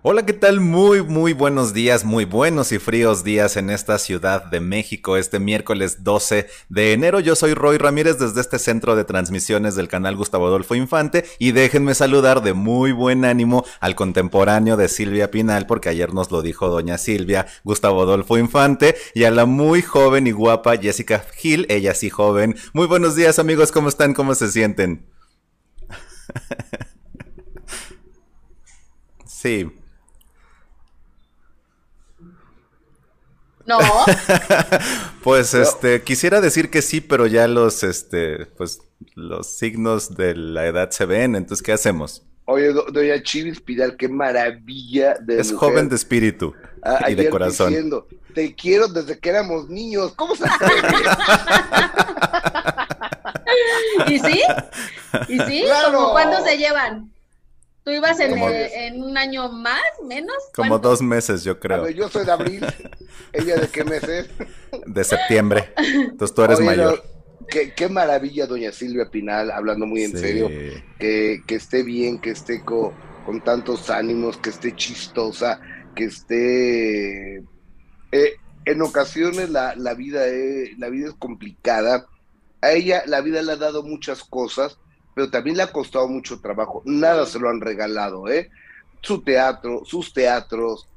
Hola, ¿qué tal? Muy, muy buenos días, muy buenos y fríos días en esta ciudad de México este miércoles 12 de enero. Yo soy Roy Ramírez desde este centro de transmisiones del canal Gustavo Adolfo Infante y déjenme saludar de muy buen ánimo al contemporáneo de Silvia Pinal porque ayer nos lo dijo doña Silvia, Gustavo Adolfo Infante y a la muy joven y guapa Jessica Gil, ella sí joven. Muy buenos días amigos, ¿cómo están? ¿Cómo se sienten? sí. No. pues este, quisiera decir que sí, pero ya los este, pues los signos de la edad se ven, entonces ¿qué hacemos? Oye, doña Chivis Pidal, qué maravilla de Es joven de espíritu ah, y de corazón. Diciendo, te quiero desde que éramos niños. ¿Cómo se ¿Y sí? ¿Y sí? ¿Cómo cuándo se llevan? ¿Tú ibas en, en, un año más, menos? Como dos meses, yo creo. Ver, yo soy de abril. ¿Ella de qué mes es? De septiembre. Entonces tú eres mayor. qué, maravilla, doña Silvia Pinal, hablando muy en serio. Que, esté bien, que esté con tantos ánimos, que esté chistosa, que esté... Eh, en ocasiones la, la, vida es, la vida es complicada. A ella la vida le ha dado muchas cosas, pero también le ha costado mucho trabajo. Nada se lo han regalado, ¿eh? Su teatro, sus teatros,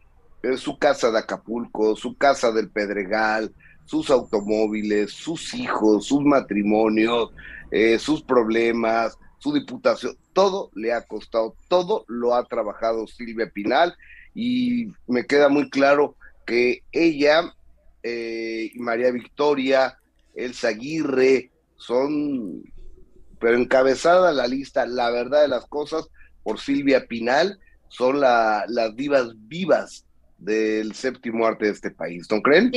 eh, su casa de Acapulco, su casa del Pedregal, sus automóviles, sus hijos, sus matrimonios, eh, sus problemas, su diputación, todo le ha costado, todo lo ha trabajado Silvia Pinal y me queda muy claro que ella eh, y María Victoria, Elsa Aguirre, son pero encabezada la lista, la verdad de las cosas, por Silvia Pinal, son las divas vivas del séptimo arte de este país, ¿no creen?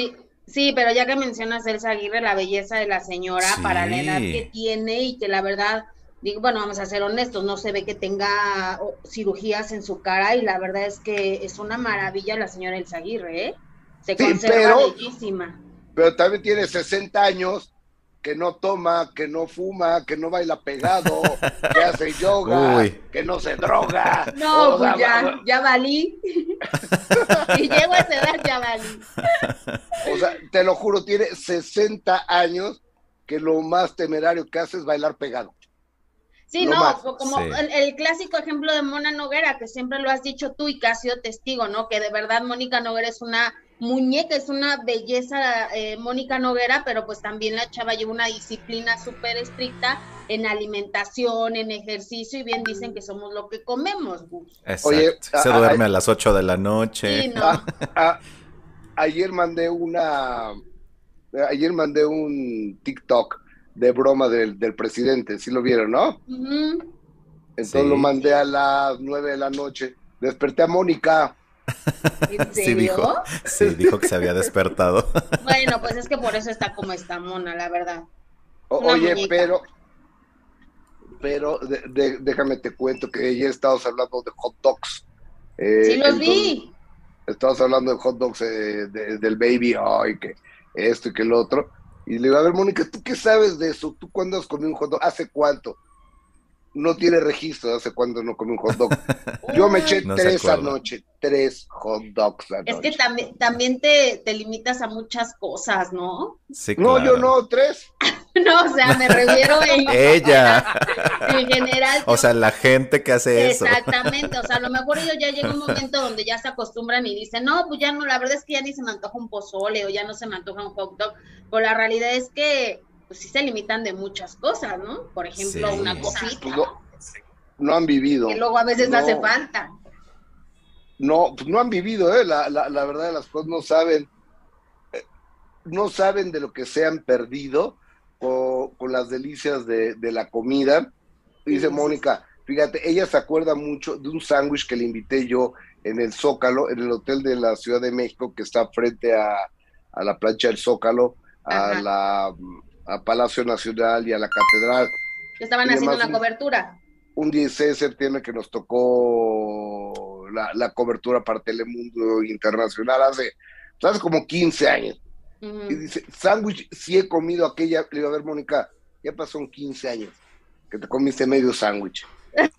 Sí, pero ya que mencionas Elsa Aguirre, la belleza de la señora para la edad que tiene y que la verdad, digo, bueno, vamos a ser honestos, no se ve que tenga cirugías en su cara y la verdad es que es una maravilla la señora Elsa Aguirre, ¿eh? Se conserva bellísima. Pero también tiene 60 años que no toma, que no fuma, que no baila pegado, que hace yoga, que no se droga. No, pues ya, ya valí. y llego a esa edad, ya valí. O sea, te lo juro, tiene 60 años que lo más temerario que hace es bailar pegado. Sí, no, como El, clásico ejemplo de Mona Noguera, que siempre lo has dicho tú y que has sido testigo, ¿no? Que de verdad Mónica Noguera es una muñeca, es una belleza eh, Mónica Noguera, pero pues también la chava lleva una disciplina súper estricta en alimentación, en ejercicio, y bien dicen que somos lo que comemos, Oye, se duerme a, las 8 de la noche. ayer mandé una, ayer mandé un TikTok de broma del, presidente, si lo vieron, ¿no? Entonces lo mandé a las 9 de la noche, desperté a Mónica Sí dijo, sí, dijo que se había despertado. Bueno, pues es que por eso está como está mona, la verdad. oye, pero, pero déjame te cuento que ya estamos hablando de hot dogs. Eh, sí, los vi. Estamos hablando de hot dogs eh, del baby, ay, que esto y que el otro. Y le digo, a ver, Mónica, ¿tú qué sabes de eso? ¿Tú cuándo has comido un hot dog? ¿Hace cuánto? no tiene registro hace cuándo no come un hot dog. Yo me eché tres anoche, tres hot dogs anoche. Es que también, también te, te limitas a muchas cosas, ¿no? Sí, No, yo no, tres. no, o sea, me refiero en... Ella. en general. O sea, la gente que hace eso. Exactamente, o sea, a lo mejor ellos ya llega un momento donde ya se acostumbran y dicen, no, pues ya no, la verdad es que ya ni se me antoja un pozole o ya no se me antoja un hot dog. Pero la realidad es que pues sí se limitan de muchas cosas, ¿no? Por ejemplo, una cosita. Pues no, han vivido. Que luego a veces hace falta. No, pues no han vivido, ¿eh? La, la, la verdad de las cosas no saben, eh, no saben de lo que se han perdido con, con las delicias de, de la comida. Dice Mónica, fíjate, ella se acuerda mucho de un sándwich que le invité yo en el Zócalo, en el hotel de la Ciudad de México, que está frente a, a la plancha del Zócalo, a la a Palacio Nacional y a la Catedral. Estaban haciendo una cobertura. Un 16 de septiembre que nos tocó la, cobertura para Telemundo Internacional hace, hace como 15 años. Y dice, sándwich, si he comido aquella, le iba a ver, Mónica, ya pasó 15 años que te comiste medio sándwich.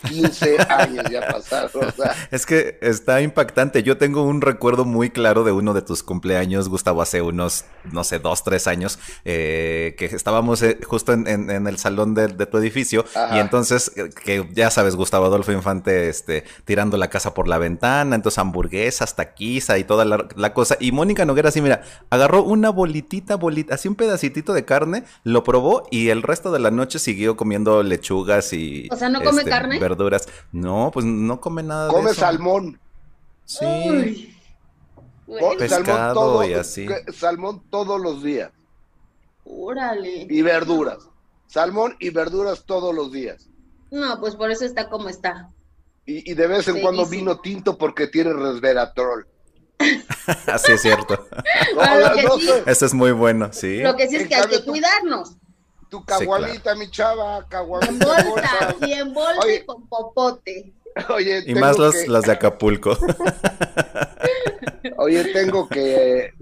15 años ya pasaron. Es que está impactante. Yo tengo un recuerdo muy claro de uno de tus cumpleaños, Gustavo, hace unos, no sé, dos, tres años, eh, que estábamos eh, justo en, el salón de, tu edificio. Y entonces, eh, que ya sabes, Gustavo Adolfo Infante, este, tirando la casa por la ventana, entonces hamburguesas, taquiza y toda la, cosa. Y Mónica Noguera, así, mira, agarró una bolitita, bolita, así un pedacitito de carne, lo probó y el resto de la noche siguió comiendo lechugas y. O sea, no come este, carne. Verduras. No, pues no come nada. Come salmón. Sí. Pescado todo, y así. Salmón todos los días. Órale. Y verduras. Salmón y verduras todos los días. No, pues por eso está como está. Y, de vez en cuando vino tinto porque tiene resveratrol. Así es cierto. Eso es muy bueno, sí. Lo que sí es que hay que cuidarnos. Tu cagualita, mi chava. En bolsa, y en bolsa y con popote. Oye, y más los, de Acapulco. Oye, tengo que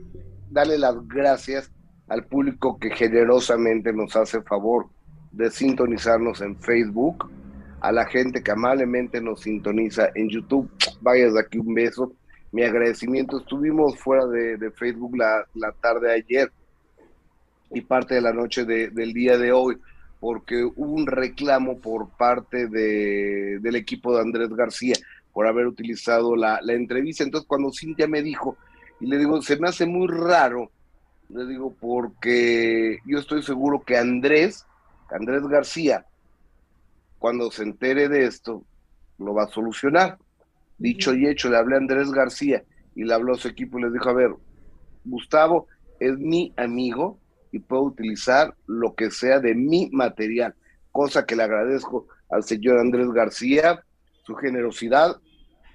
darle las gracias al público que generosamente nos hace favor de sintonizarnos en Facebook, a la gente que amablemente nos sintoniza en YouTube. Vaya de aquí un beso. Mi agradecimiento. Estuvimos fuera de, Facebook la, la tarde de ayer y parte de la noche del día de hoy, porque hubo un reclamo por parte de, del equipo de Andrés García por haber utilizado la, entrevista. Entonces, cuando Cintia me dijo, y le digo, se me hace muy raro, le digo, porque yo estoy seguro que Andrés, Andrés García, cuando se entere de esto, lo va a solucionar. Dicho y hecho, le hablé a Andrés García y le habló a su equipo y le dijo, a ver, Gustavo es mi amigo, y puedo utilizar lo que sea de mi material, cosa que le agradezco al señor Andrés García, su generosidad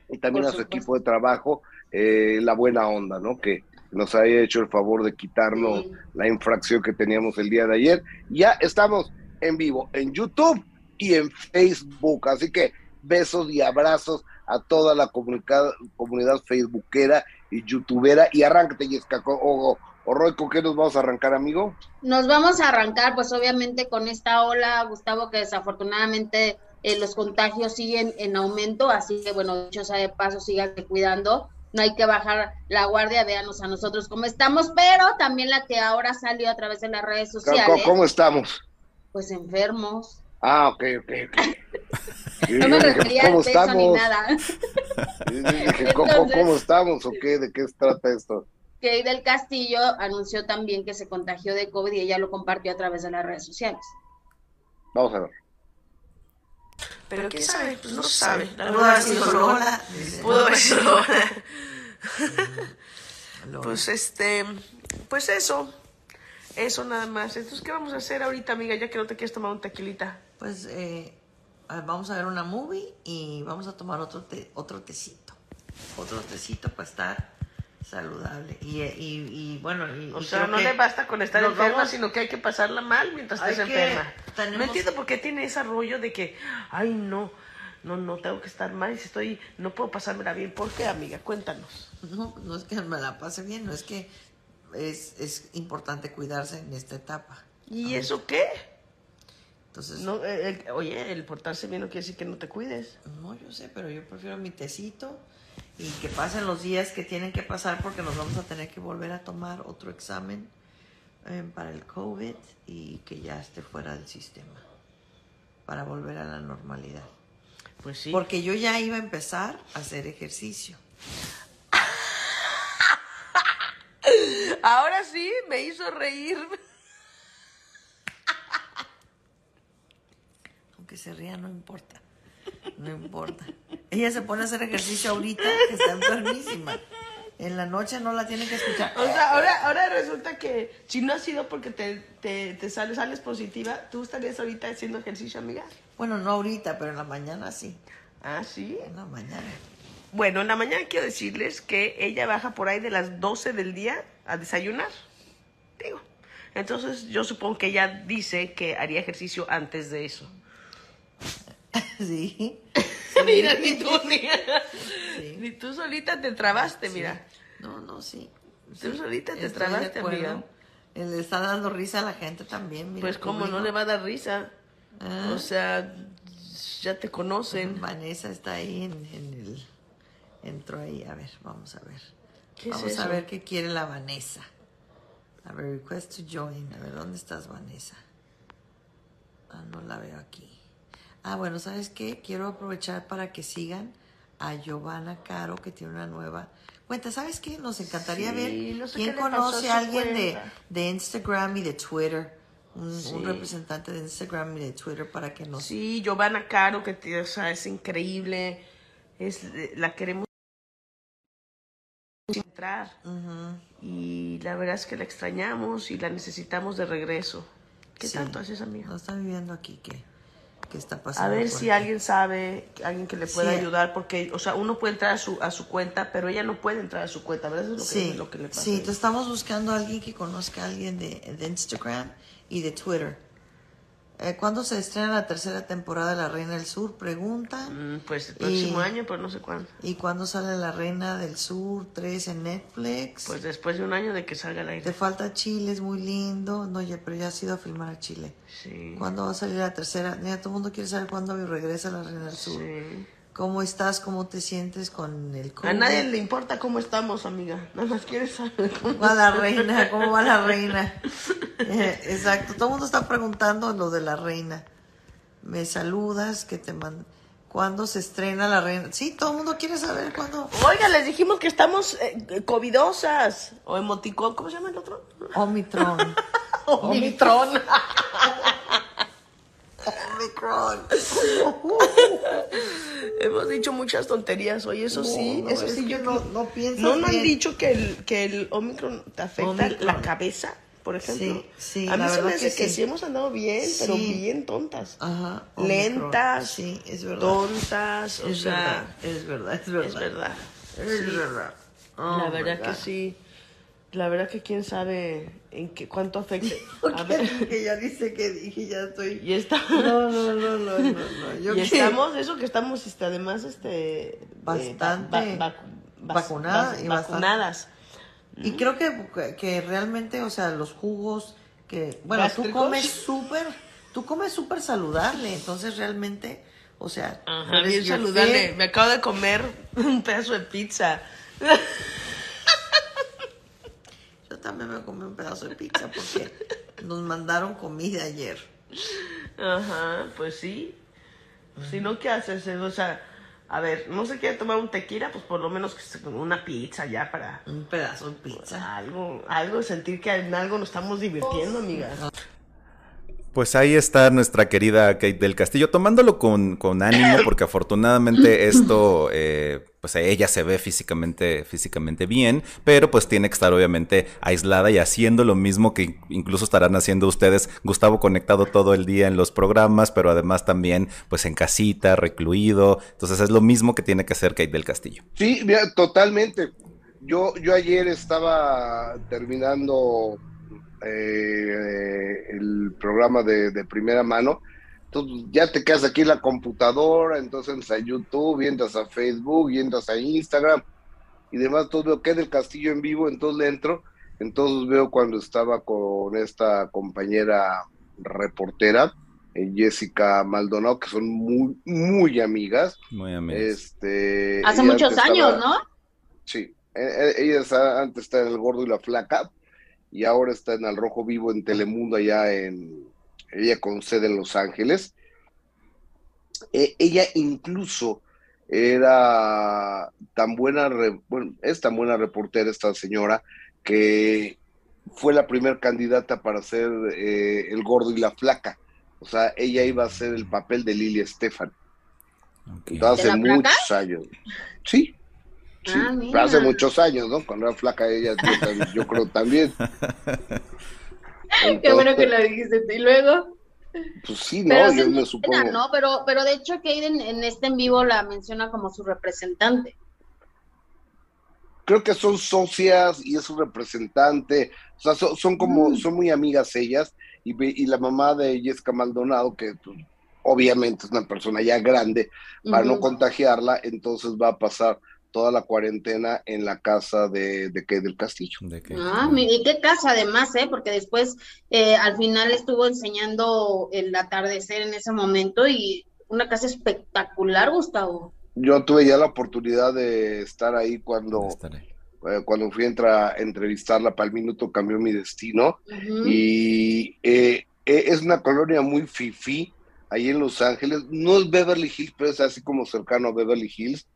y también a su equipo de trabajo, eh, la buena onda, ¿no? Que nos haya hecho el favor de quitarnos la infracción que teníamos el día de ayer. Ya estamos en vivo en YouTube y en Facebook, así que besos y abrazos a toda la comunidad, comunidad facebookera y youtubera y arráncate, Yesca, o, o Roy, ¿con qué nos vamos a arrancar, amigo? Nos vamos a arrancar, pues obviamente con esta ola, Gustavo, que desafortunadamente eh, los contagios siguen en aumento, así que bueno, dicho sea de paso, síganse cuidando. No hay que bajar la guardia, véanos a nosotros cómo estamos, pero también la que ahora salió a través de las redes sociales. ¿Cómo, estamos? Pues enfermos. Ah, ok, ok, ok. no me refería a eso ni nada. ¿cómo, estamos o qué? ¿De qué se trata esto? Que del Castillo anunció también que se contagió de COVID y ella lo compartió a través de las redes sociales. Vamos a ver. Pero ¿qué sabe? Pues no sabe. Pudo haber sido Lola. Pudo haber sido Lola. Pues este, pues eso. Eso nada más. Entonces, ¿qué vamos a hacer ahorita, amiga? Ya que no te quieres tomar un tequilita. Pues eh, vamos a ver una movie y vamos a tomar otro, otro tecito. Otro tecito para estar saludable. Y, y, bueno, o sea, no le basta con estar enferma, sino que hay que pasarla mal mientras estés enferma. No entiendo por qué tiene ese rollo de que, ay, no, no, no, tengo que estar mal y si estoy, no puedo pasármela bien. ¿Por qué, amiga? Cuéntanos. No, no es que me la pase bien, no es que es, es importante cuidarse en esta etapa. ¿Y eso qué? Entonces, no, oye, el portarse bien no quiere decir que no te cuides. No, yo sé, pero yo prefiero mi tecito y que pasen los días que tienen que pasar porque nos vamos a tener que volver a tomar otro examen eh, para el COVID y que ya esté fuera del sistema para volver a la normalidad. Pues sí. Porque yo ya iba a empezar a hacer ejercicio. Ahora sí, me hizo reír. Aunque se ría, no importa. No importa. Ella se pone a hacer ejercicio ahorita, que está enfermísima. En la noche no la tienen que escuchar. O sea, ahora, ahora resulta que si no ha sido porque te, te, sales, sales positiva, ¿tú estarías ahorita haciendo ejercicio, amiga? Bueno, no ahorita, pero en la mañana sí. Ah, sí. En la mañana. Bueno, en la mañana quiero decirles que ella baja por ahí de las 12 del día a desayunar. Digo. Entonces yo supongo que ella dice que haría ejercicio antes de eso. Sí. mira, ni tú, ni, tú solita te trabaste, mira. No, no, sí. Tú solita te trabaste, amiga. Le está dando risa a la gente también, Pues, como no le va a dar risa? Ah. O sea, ya te conocen. Vanessa está ahí en, el... Entró ahí, a ver, vamos a ver. vamos a ver qué quiere la Vanessa. A ver, request to join. A ver, ¿dónde estás, Vanessa? Ah, no la veo aquí. Ah, bueno, ¿sabes qué? Quiero aprovechar para que sigan a Giovanna Caro, que tiene una nueva cuenta. ¿Sabes qué? Nos encantaría ver quién conoce a alguien de, de, Instagram y de Twitter. Un, representante de Instagram y de Twitter para que nos... Sí, Giovanna Caro, que o sea, es increíble. Es, la queremos entrar. Y la verdad es que la extrañamos y la necesitamos de regreso. ¿Qué tanto haces, amiga? No está viviendo aquí, ¿qué? ¿Qué está pasando? A ver si alguien sabe, alguien que le pueda ayudar, porque, o sea, uno puede entrar a su, a su cuenta, pero ella no puede entrar a su cuenta, ¿verdad? Eso es lo, que, lo que le pasa. Sí, te estamos buscando a alguien que conozca a alguien de, de Instagram y de Twitter. Eh, ¿Cuándo se estrena la tercera temporada de La Reina del Sur? Pregunta. Mm, pues el próximo año, pero no sé cuándo. ¿Y cuándo sale La Reina del Sur 3 en Netflix? Pues después de un año de que salga la Te falta Chile, es muy lindo. No, ya, pero ya has ido a filmar a Chile. Sí. ¿Cuándo va a salir la tercera? Ya todo el mundo quiere saber cuándo regresa La Reina del Sur. Sí. ¿Cómo estás? ¿Cómo te sientes con el COVID? A nadie le importa cómo estamos, amiga. Nada más quieres saber cómo va la reina, cómo va la reina. Eh, exacto. Todo el mundo está preguntando lo de la reina. Me saludas, que te mando. ¿Cuándo se estrena la reina? Sí, todo el mundo quiere saber cuándo. Oiga, les dijimos que estamos eh, covidosas. O emoticón, ¿cómo se llama el otro? Omitron. Omitron. Omicron. Hemos dicho muchas tonterías hoy, eso sí, eso sí, yo no, no pienso. ¿No, han dicho que el, que el Omicron te afecta la cabeza? Por ejemplo, sí, sí, a mí se me hace que, sí. hemos andado bien, pero bien tontas. Ajá. Lentas, sí, es verdad. tontas, o sea, es verdad, es verdad. Es verdad. Es verdad. la oh verdad que sí. La verdad que quién sabe en qué cuánto afecta. A ver. que ya dice que dije, ya estoy. Y está. No, no, no, no, no. Yo y estamos, eso que estamos, este, además, este. Eh, bastante. vacunada y vacunadas. Y creo que, que realmente, o sea, los jugos que. Bueno, tú comes súper. Tú comes súper saludable, entonces realmente. O sea, Ajá, bien saludable. Me acabo de comer un pedazo de pizza. también me comí un pedazo de pizza porque nos mandaron comida ayer. Ajá, pues sí. Si no, ¿qué haces? O sea, a ver, no se quiere tomar un tequila, pues por lo menos una pizza ya para... Un pedazo de pizza. algo, algo, sentir que en algo nos estamos divirtiendo, amigas. Pues ahí está nuestra querida Kate del Castillo, tomándolo con, con ánimo, porque afortunadamente esto, eh, pues ella se ve físicamente, físicamente bien, pero pues tiene que estar obviamente aislada y haciendo lo mismo que incluso estarán haciendo ustedes. Gustavo conectado todo el día en los programas, pero además también pues en casita, recluido. Entonces es lo mismo que tiene que hacer Kate del Castillo. Sí, totalmente. Yo, yo ayer estaba terminando eh, el programa de, primera mano. Entonces ya te quedas aquí en la computadora, entonces entras a YouTube, entras a Facebook, entras a Instagram y demás. Entonces veo que del Castillo en vivo, entonces le entro. Entonces veo cuando estaba con esta compañera reportera, eh, Jessica Maldonado, que son muy, muy amigas. Muy amigas. Este, Hace muchos años, ¿no? Sí, e, e, ella antes está en El Gordo y la Flaca, y ahora está en Al Rojo Vivo en Telemundo allá en, ella con sede en Los Ángeles. E, ella incluso era tan buena, bueno, es tan buena reportera esta señora que fue la primera candidata para ser eh, el gordo y la flaca. O sea, ella iba a hacer el papel de Lili Estefan. hace muchos años. Sí, Ah, hace muchos años, ¿no? Cuando era flaca ella, yo, creo también. Qué bueno que lo dijiste. ¿Y luego? Pues sí, no, yo me supongo. ¿no? Pero, pero de hecho, Kaden en este en vivo la menciona como su representante. Creo que son socias y es su representante. O sea, son, como, mm. son muy amigas ellas. Y, y la mamá de Jessica Maldonado, que pues, obviamente es una persona ya grande, para no contagiarla, entonces va a pasar toda la cuarentena en la casa de, de del Castillo. Ah, y qué casa además, ¿eh? Porque después eh, al final estuvo enseñando el atardecer en ese momento y una casa espectacular, Gustavo. Yo tuve ya la oportunidad de estar ahí cuando, eh, cuando fui a, entrevistarla para el minuto cambió mi destino. Y eh, eh, es una colonia muy fifi ahí en Los Ángeles. No es Beverly Hills, pero es así como cercano a Beverly Hills.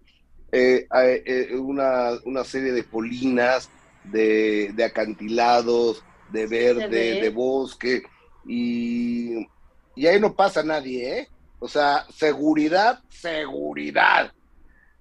Hay, una, una, serie de colinas, de, de acantilados, de verde, de bosque. Y, y ahí no pasa nadie, ¿eh? O sea, seguridad, seguridad.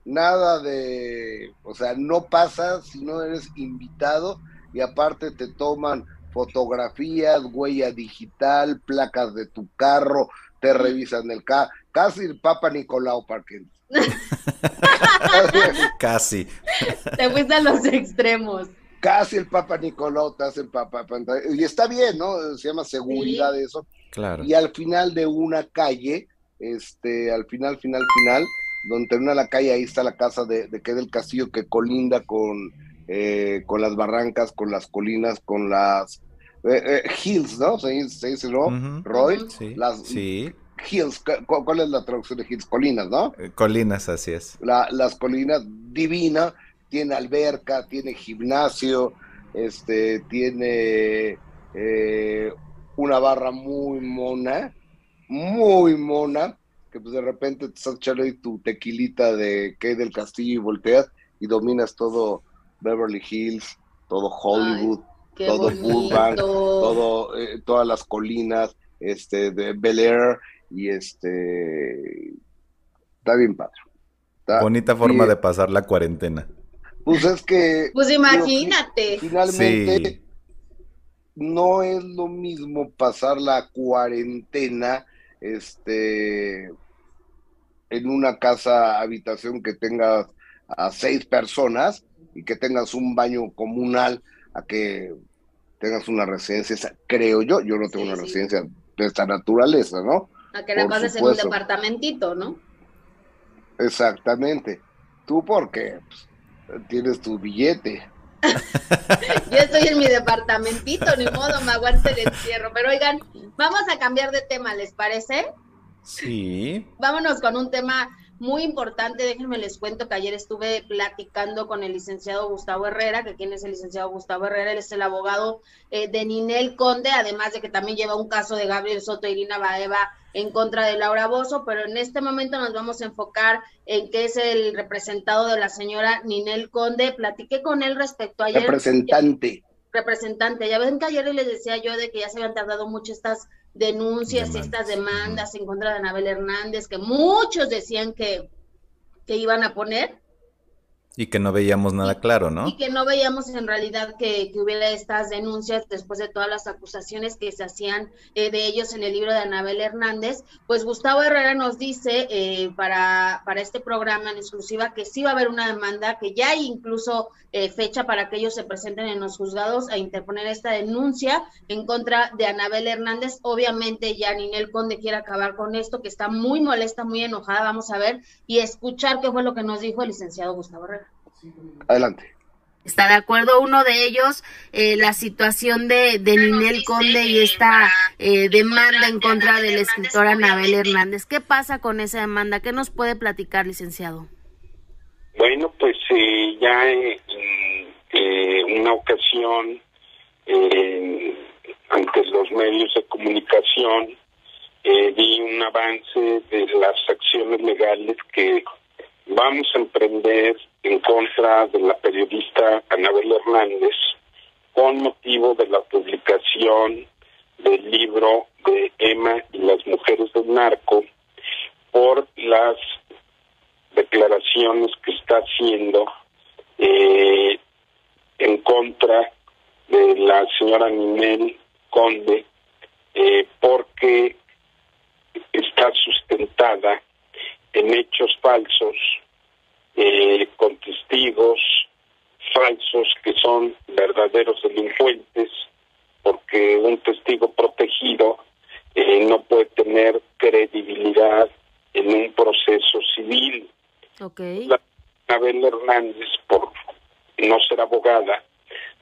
Nada de, o sea, no pasa si no eres invitado y aparte te toman fotografías, huella digital, placas de tu carro, te revisan el carro, casi el Papa Nicolau Parque. casi. Te fuiste a los extremos. Casi el Papa Nicolau te hace el Papa. Y está bien, ¿no? Se llama seguridad eso. Claro. Y al final de una calle este, al final, final, final, donde termina la calle, ahí está la casa de, de que del castillo que colinda con, eh, con las barrancas, con las colinas, con las eh, eh, hills, ¿no? Se, dice, ¿no? Roy, sí, las sí. Hills, ¿cuál, es la traducción de hills? Colinas, ¿no? colinas, así es. las colinas, divina, tiene alberca, tiene gimnasio, este, tiene una barra muy mona, muy mona, que pues de repente te estás echando ahí tu tequilita de que del Castillo y volteas y dominas todo Beverly Hills, todo Hollywood, todo Burbank, todo, eh, todas las colinas, este, de Bel Air y este, está bien padre. Bonita forma de pasar la cuarentena. Pues es que... Pues imagínate. finalmente no es lo mismo pasar la cuarentena este, en una casa habitación que tengas a seis personas y que tengas un baño comunal a que tengas una residencia, creo yo, yo no tengo una residencia de esta naturaleza, ¿no? A que la pases en un departamentito, ¿no? Exactamente. Tú porque pues, tienes tu billete. Yo estoy en mi departamentito, ni modo, me aguante el encierro. Pero oigan, vamos a cambiar de tema, ¿les parece? Sí. Vámonos con un tema muy importante. Déjenme les cuento que ayer estuve platicando con el licenciado Gustavo Herrera, que quién es el licenciado Gustavo Herrera, él es el abogado eh, de Ninel Conde, además de que también lleva un caso de Gabriel Soto e Irina Baeva en contra de Laura Bozo, pero en este momento nos vamos a enfocar en qué es el representado de la señora Ninel Conde. Platiqué con él respecto a ayer. Representante. Representante. Ya ven que ayer les decía yo de que ya se habían tardado mucho estas denuncias y estas demandas. en contra de Anabel Hernández, que muchos decían que, que iban a poner, y que no veíamos nada claro, ¿no? Y que no veíamos en realidad que, hubiera estas denuncias después de todas las acusaciones que se hacían eh, de ellos en el libro de Anabel Hernández. Pues Gustavo Herrera nos dice eh, para, para este programa en exclusiva que sí va a haber una demanda, que ya hay incluso eh, fecha para que ellos se presenten en los juzgados a interponer esta denuncia en contra de Anabel Hernández. Obviamente ya Ninel Conde quiere acabar con esto, que está muy molesta, muy enojada. Vamos a ver y escuchar qué fue lo que nos dijo el licenciado Gustavo Herrera. Adelante. ¿Está de acuerdo uno de ellos eh, la situación de, de Ninel Conde y esta eh, demanda en contra de la escritora Anabel Hernández? ¿Qué pasa con esa demanda? ¿Qué nos puede platicar, licenciado? Bueno, pues eh, ya en una ocasión ante los medios de comunicación vi un avance de las acciones legales que vamos a emprender en contra de la periodista Anabel Hernández con motivo de la publicación del libro de Emma y las mujeres del narco por las declaraciones que está haciendo eh, en contra de la señora Ninel Conde eh, porque está sustentada en hechos falsos, eh, con testigos falsos que son verdaderos delincuentes, porque un testigo protegido eh, no puede tener credibilidad en un proceso civil. Okay. La Abel Hernández, por no ser abogada,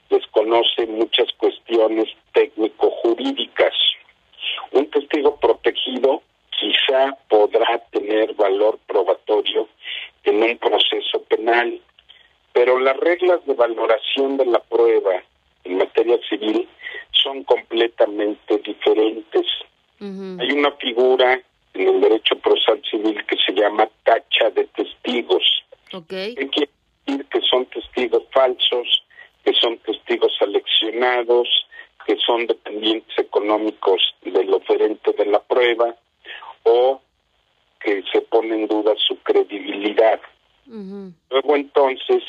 desconoce muchas cuestiones técnico-jurídicas. Un testigo protegido quizá podrá tener valor probatorio en un proceso penal. Pero las reglas de valoración de la prueba en materia civil son completamente diferentes. Hay una figura en el derecho procesal civil que se llama tacha de testigos. Okay. ¿Qué quiere decir que son testigos falsos, que son testigos seleccionados, que son dependientes económicos del oferente de la prueba o que se pone en duda su credibilidad. Luego entonces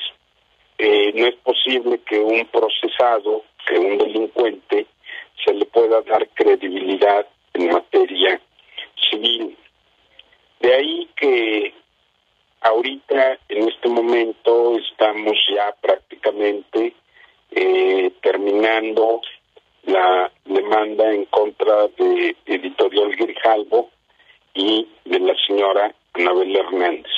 eh, no es posible que un procesado, que un delincuente, se le pueda dar credibilidad en materia civil. De ahí que ahorita, en este momento, estamos ya prácticamente eh, terminando la demanda en contra de Editorial Grijalvo y de la señora Anabel Hernández.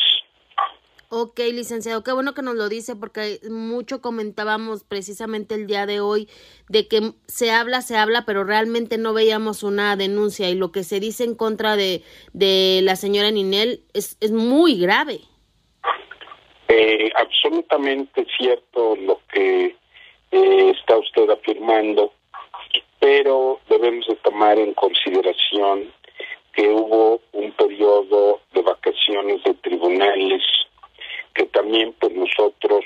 Ok, licenciado, qué bueno que nos lo dice porque mucho comentábamos precisamente el día de hoy de que se habla, se habla, pero realmente no veíamos una denuncia y lo que se dice en contra de, de la señora Ninel es, es muy grave. Eh, absolutamente cierto lo que eh, está usted afirmando, pero debemos de tomar en consideración que hubo un periodo de vacaciones de tribunales que también pues nosotros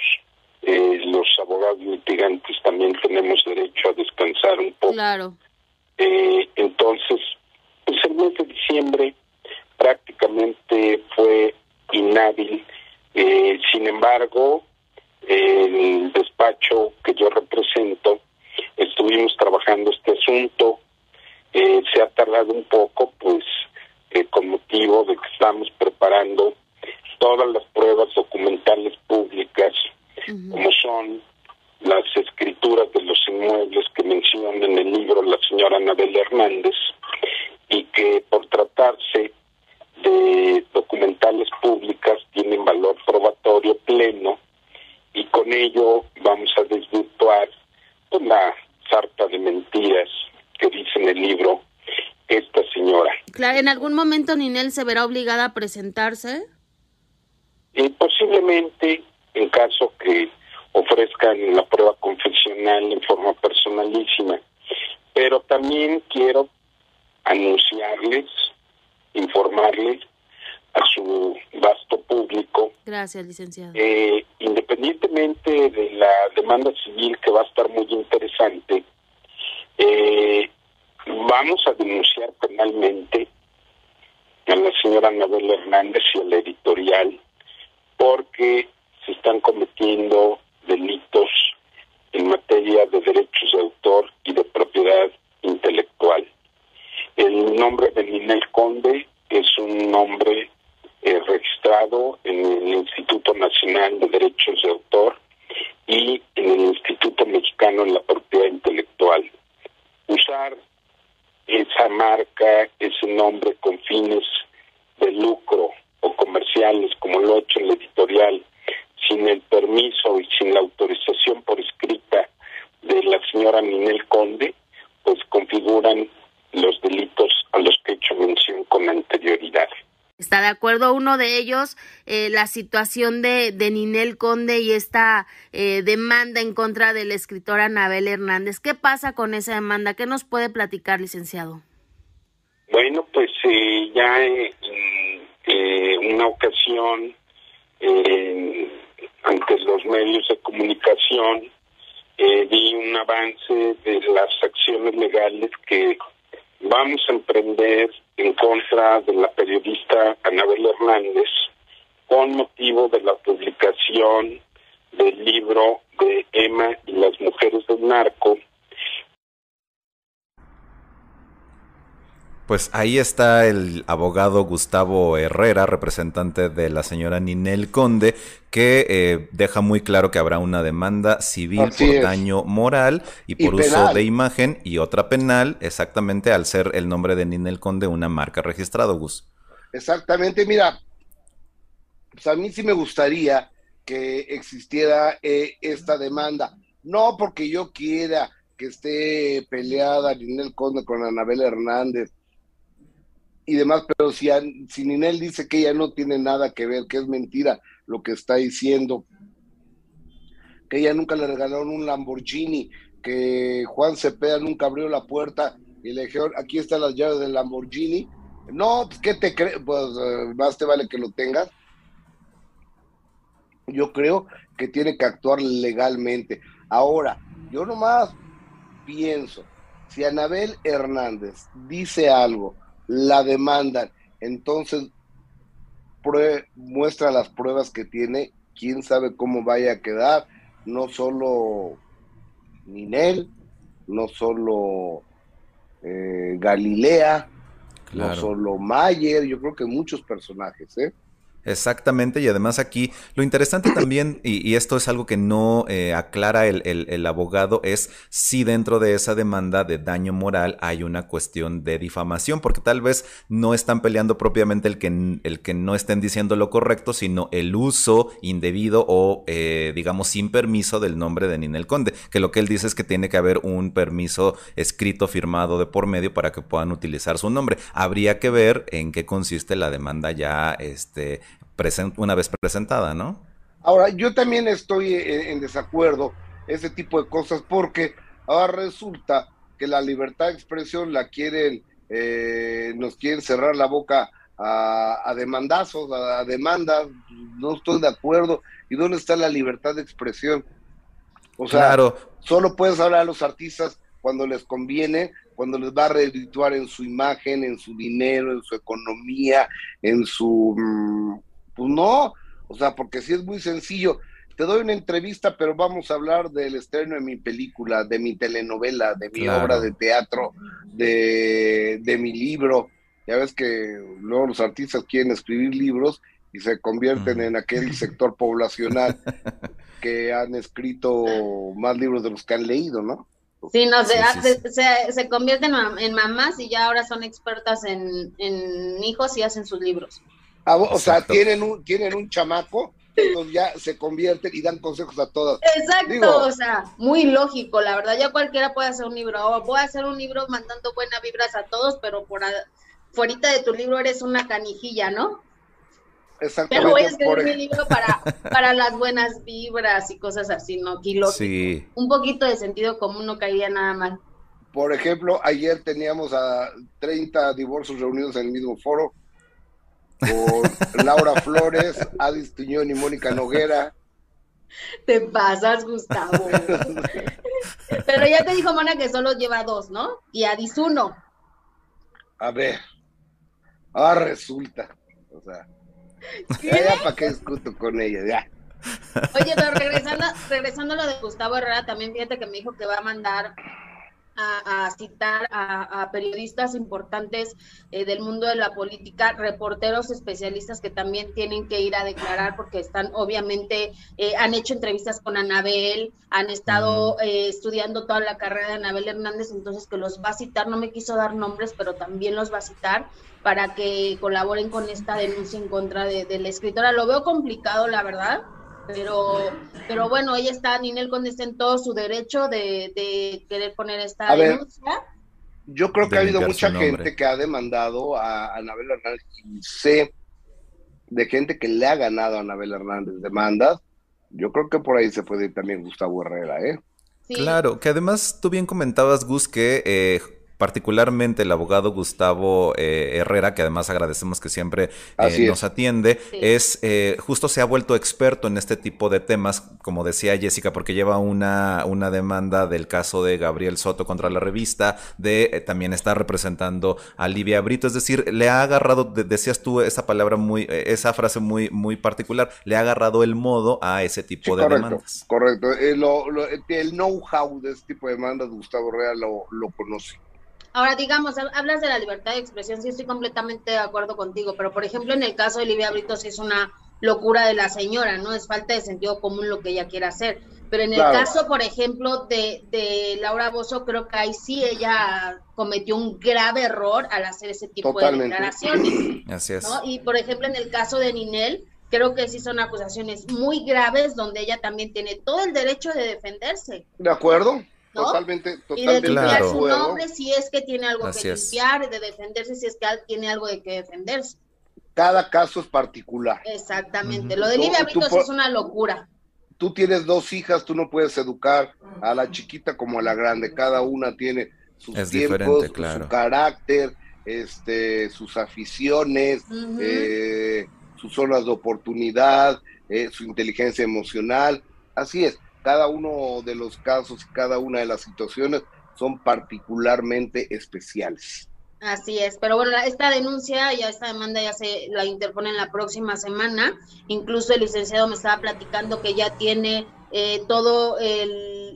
eh, los abogados litigantes también tenemos derecho a descansar un poco. Claro. Eh, entonces, pues el mes de diciembre prácticamente fue inhábil. Eh, sin embargo, el despacho que yo represento, estuvimos trabajando este asunto. se ha tardado un poco, pues, con motivo de que estamos preparando todas las pruebas documentales públicas, como son las escrituras de los inmuebles que menciona en el libro la señora Anabel Hernández, y que por tratarse de documentales públicas tienen valor probatorio pleno, y con ello vamos a desvirtuar pues, la sarta de mentiras que dice en el libro esta señora. Claro, ¿en algún momento Ninel se verá obligada a presentarse? Y posiblemente, en caso que ofrezcan la prueba confesional en forma personalísima. Pero también quiero anunciarles, informarles a su vasto público. Gracias, licenciado. Eh, independientemente de la demanda civil que va a estar muy interesante, eh, vamos a denunciar penalmente a la señora Anabel Hernández y a la editorial porque se están cometiendo delitos en materia de derechos de autor y de propiedad intelectual. El nombre de Ninel Conde es un nombre eh, registrado en el Instituto Nacional de Derechos de Autor y en el Instituto Mexicano de la Propiedad Intelectual. Usar esa marca, ese nombre con fines de lucro como lo ha hecho el editorial, sin el permiso y sin la autorización por escrita de la señora Ninel Conde, pues configuran los delitos a los que he hecho mención con anterioridad. ¿Está de acuerdo uno de ellos eh, la situación de, de, Ninel Conde y esta eh, demanda en contra del escritor Anabel Hernández? ¿Qué pasa con esa demanda? ¿Qué nos puede platicar, licenciado? Bueno, pues eh, ya eh, una ocasión ante los medios de comunicación eh, di un avance de las acciones legales que vamos a emprender en contra de la periodista Anabel Hernández con motivo de la publicación del libro de Emma y las mujeres del narco Pues ahí está el abogado Gustavo Herrera, representante de la señora Ninel Conde, que eh, deja muy claro que habrá una demanda civil por daño moral y por uso de imagen y otra penal, exactamente al ser el nombre de Ninel Conde una marca registrada, Gus. Exactamente, mira, pues a mí sí me gustaría que existiera eh, esta demanda, no porque yo quiera que esté peleada Ninel Conde con Anabel Hernández, y demás, pero si, si Ninel dice que ella no tiene nada que ver, que es mentira lo que está diciendo, que ella nunca le regalaron un Lamborghini, que Juan Cepeda nunca abrió la puerta y le dijeron, aquí están las llaves del Lamborghini. No, pues, ¿qué te crees? Pues eh, más te vale que lo tengas. Yo creo que tiene que actuar legalmente. Ahora, yo nomás pienso, si Anabel Hernández dice algo, la demandan, entonces muestra las pruebas que tiene, quién sabe cómo vaya a quedar, no solo Ninel, no solo eh, Galilea, no solo Mayer, yo creo que muchos personajes, ¿eh? Exactamente, y además aquí lo interesante también, y, esto es algo que no eh, aclara el, abogado, es si dentro de esa demanda de daño moral hay una cuestión de difamación, porque tal vez no están peleando propiamente el que, el que no estén diciendo lo correcto, sino el uso indebido o, eh, digamos, sin permiso del nombre de Ninel Conde, que lo que él dice es que tiene que haber un permiso escrito, firmado de por medio para que puedan utilizar su nombre. Habría que ver en qué consiste la demanda ya, este, una vez presentada, ¿no? Ahora, yo también estoy en, desacuerdo ese tipo de cosas porque ahora resulta que la libertad de expresión la quieren, eh, nos quieren cerrar la boca a, demandazos, a, demandas, no estoy de acuerdo. ¿Y dónde está la libertad de expresión? O sea, claro. solo puedes hablar a los artistas cuando les conviene, cuando les va a redituar en su imagen, en su dinero, en su economía, en su mm, pues no, o sea, porque sí es muy sencillo. Te doy una entrevista, pero vamos a hablar del estreno de mi película, de mi telenovela, de mi obra de teatro, de, mi libro. Ya ves que luego los artistas quieren escribir libros y se convierten en aquel sector poblacional que han escrito más libros de los que han leído, ¿no? Sí, no, se, se, convierten en mamás y ya ahora son expertas en, en hijos y hacen sus libros. Ah, o sea, tienen un, tienen un chamaco, entonces ya se convierten y dan consejos a todas. Exacto, o sea, muy lógico, la verdad, ya cualquiera puede hacer un libro, o voy a hacer un libro mandando buenas vibras a todos, pero por fuera de tu libro eres una canijilla, ¿no? Exactamente. Pero voy a escribir mi libro para, para las buenas vibras y cosas así, ¿no? Kilo. Sí. Un poquito de sentido común no caería nada mal. Por ejemplo, ayer teníamos a 30 divorcios reunidos en el mismo foro por Laura Flores, Adis Tuñón y Mónica Noguera. Te pasas, Gustavo. Pero ya te dijo Mona que solo lleva dos, ¿no? Y Adis uno. A ver. Ah, resulta. O sea. Ya para qué discuto con ella, ya. Oye, pero regresando, regresando a lo de Gustavo Herrera, también fíjate que me dijo que va a mandar a, citar a, periodistas importantes eh, del mundo de la política, reporteros especialistas que también tienen que ir a declarar porque están, obviamente, eh, han hecho entrevistas con Anabel, han estado eh, estudiando toda la carrera de Anabel Hernández, entonces que los va a citar, no me quiso dar nombres, pero también los va a citar para que colaboren con esta denuncia en contra de, de la escritora. Lo veo complicado, la verdad pero pero bueno, ella está, Ninel Conde está en todo su derecho de, querer poner esta denuncia. yo creo que ha habido mucha gente que ha demandado a Anabel Hernández y sé de gente que le ha ganado a Anabel Hernández demandas. Yo creo que por ahí se puede ir también Gustavo Herrera, ¿eh? Claro, que además tú bien comentabas, Gus, que eh, particularmente el abogado Gustavo eh, Herrera, que además agradecemos que siempre eh, nos atiende, es eh, justo se ha vuelto experto en este tipo de temas, como decía Jessica, porque lleva una, una demanda del caso de Gabriel Soto contra la revista, de también está representando a Livia Brito, es decir, le ha agarrado, decías tú esa palabra muy, esa frase muy, muy particular, le ha agarrado el modo a ese tipo de demandas. Correcto, el know-how de este tipo de demandas Gustavo Herrera lo, lo conoce. Ahora, digamos, hablas de la libertad de expresión, sí estoy completamente de acuerdo contigo, pero por ejemplo, en el caso de Livia Brito sí es una locura de la señora, ¿no? Es falta de sentido común lo que ella quiere hacer. Pero en el caso, por ejemplo, de, de, Laura Bozo, creo que ahí sí ella cometió un grave error al hacer ese tipo de declaraciones. Así es. Y por ejemplo, en el caso de Ninel, creo que sí son acusaciones muy graves donde ella también tiene todo el derecho de defenderse. De acuerdo. Totalmente, totalmente. Y de limpiar su nombre si es que tiene algo que limpiar, de defenderse si es que tiene algo de que defenderse. Cada caso es particular. Exactamente. Lo de Lidia Britos es una locura. Tú tienes dos hijas, tú no puedes educar a la chiquita como a la grande. Cada una tiene sus tiempos, su carácter, este, sus aficiones, eh, sus zonas de oportunidad, eh, su inteligencia emocional. Así es, cada uno de los casos y cada una de las situaciones son particularmente especiales. Así es, pero bueno, esta denuncia, ya esta demanda ya se la interpone la próxima semana. Incluso el licenciado me estaba platicando que ya tiene eh, todo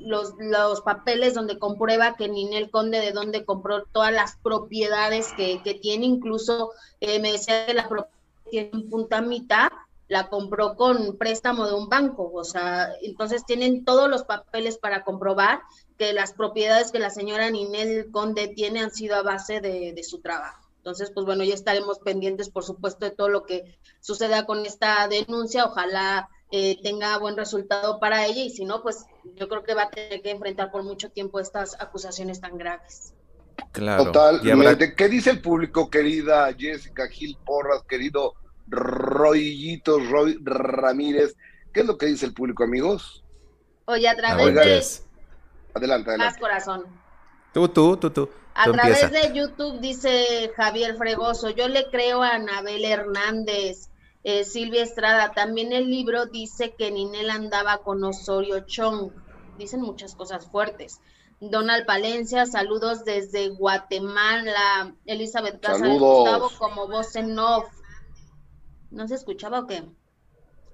los, los, papeles donde comprueba que Ninel Conde de dónde compró todas las propiedades que, que tiene, incluso eh, me decía que la propiedad tiene un punta mitad, la compró con préstamo de un banco, o sea, entonces tienen todos los papeles para comprobar que las propiedades que la señora Ninel Conde tiene han sido a base de, de su trabajo. Entonces, pues bueno, ya estaremos pendientes, por supuesto, de todo lo que suceda con esta denuncia. Ojalá eh, tenga buen resultado para ella y si no, pues yo creo que va a tener que enfrentar por mucho tiempo estas acusaciones tan graves. Claro. Totalmente. ¿Qué dice el público, querida Jessica Gil Porras, querido Royito, Roy Ramírez? ¿Qué es lo que dice el público, amigos? Oye, a través de... Adelante, adelante. Más corazón. Tú, tú, tú, tú. A través de YouTube dice Javier Fregoso, yo le creo a Anabel Hernández. Eh, Silvia Estrada, también el libro dice que Ninel andaba con Osorio Chong. Dicen muchas cosas fuertes. Donald Palencia, saludos desde Guatemala. Elizabeth Casa Gustavo como voz en off. ¿No se escuchaba o qué?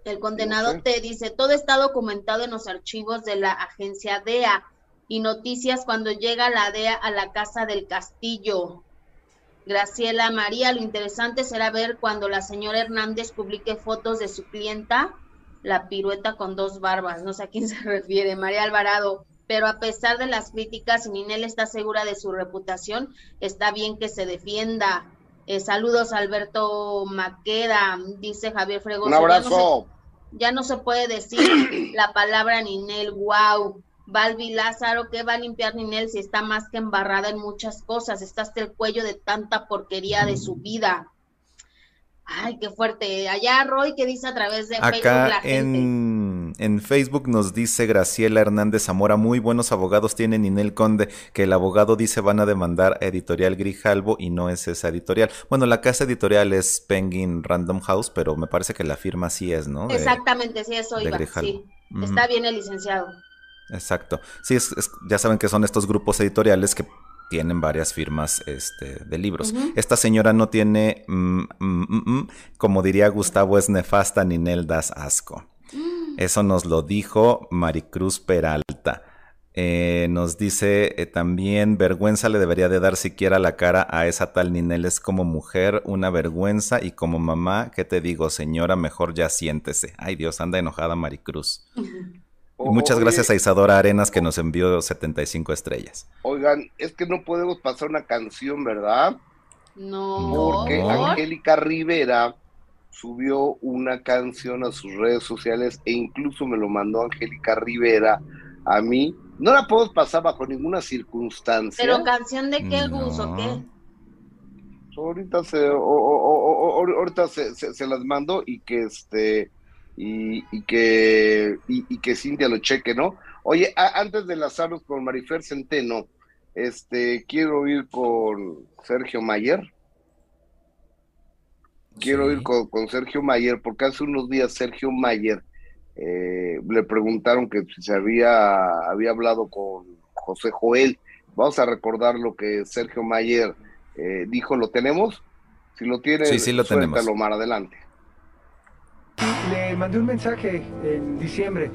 El condenado te dice, todo está documentado en los archivos de la agencia DEA y noticias cuando llega la DEA a la casa del castillo. Graciela María, lo interesante será ver cuando la señora Hernández publique fotos de su clienta, la pirueta con dos barbas, no sé a quién se refiere, María Alvarado, pero a pesar de las críticas, Ninel está segura de su reputación, está bien que se defienda. Eh, saludos Alberto Maqueda, dice Javier Fregoso. Un abrazo. Ya no, se, puede decir la palabra Ninel, wow. Balbi Lázaro, ¿qué va a limpiar Ninel si está más que embarrada en muchas cosas? Está hasta el cuello de tanta porquería de su vida. Ay, qué fuerte. Allá, Roy, ¿qué dice a través de Facebook la gente? En, en Facebook nos dice Graciela Hernández Zamora, muy buenos abogados tiene Ninel Conde, que el abogado dice van a demandar a Editorial Grijalbo y no es esa editorial. Bueno, la casa editorial es Penguin Random House, pero me parece que la firma sí es, ¿no? Exactamente, sí, eso iba, sí. Está bien el licenciado. Exacto. Sí, es, ya saben que son estos grupos editoriales que tienen varias firmas este, de libros. Esta señora no tiene, mm, mm, mm, como diría Gustavo, es nefasta ni das asco. Eso nos lo dijo Maricruz Peralta. Eh, nos dice eh, también, vergüenza le debería de dar siquiera la cara a esa tal Ninel. Es como mujer, una vergüenza. Y como mamá, ¿qué te digo, señora? Mejor ya siéntese. Ay Dios, anda enojada Maricruz. Muchas gracias a Isadora Arenas que nos envió 75 estrellas. Oigan, es que no podemos pasar una canción, ¿verdad? No. Porque Angélica Rivera subió una canción a sus redes sociales e incluso me lo mandó Angélica Rivera a mí. No la podemos pasar bajo ninguna circunstancia. ¿Pero canción de qué gusto qué? Ahorita se, ahorita se, se, las mando y que este y, que, y, que Cintia lo cheque, ¿no? Oye, antes de enlazarnos con Marifer Centeno, este, quiero ir con Sergio Mayer. Quiero ir con, Sergio Mayer, porque hace unos días Sergio Mayer eh, le preguntaron que si se había, había hablado con José Joel. Vamos a recordar lo que Sergio Mayer eh, dijo, ¿lo tenemos? Si lo tiene, sí, sí lo tenemos. más adelante. Le mandé un mensaje en diciembre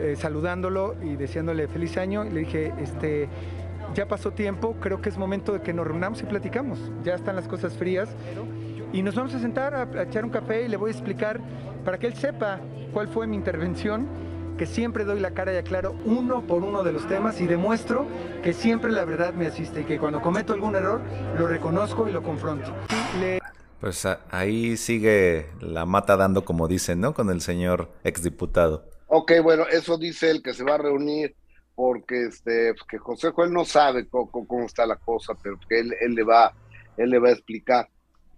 eh, saludándolo y deseándole feliz año. Y le dije, este, ya pasó tiempo, creo que es momento de que nos reunamos y platicamos. Ya están las cosas frías. Y nos vamos a sentar a, echar un café y le voy a explicar para que él sepa cuál fue mi intervención que siempre doy la cara y aclaro uno por uno de los temas y demuestro que siempre la verdad me asiste y que cuando cometo algún error lo reconozco y lo confronto. Pues ahí sigue la mata dando, como dicen, ¿no? Con el señor exdiputado. Ok, bueno, eso dice él que se va a reunir porque este, que José Joel no sabe cómo, está la cosa, pero que él, él, le va, él le va a explicar.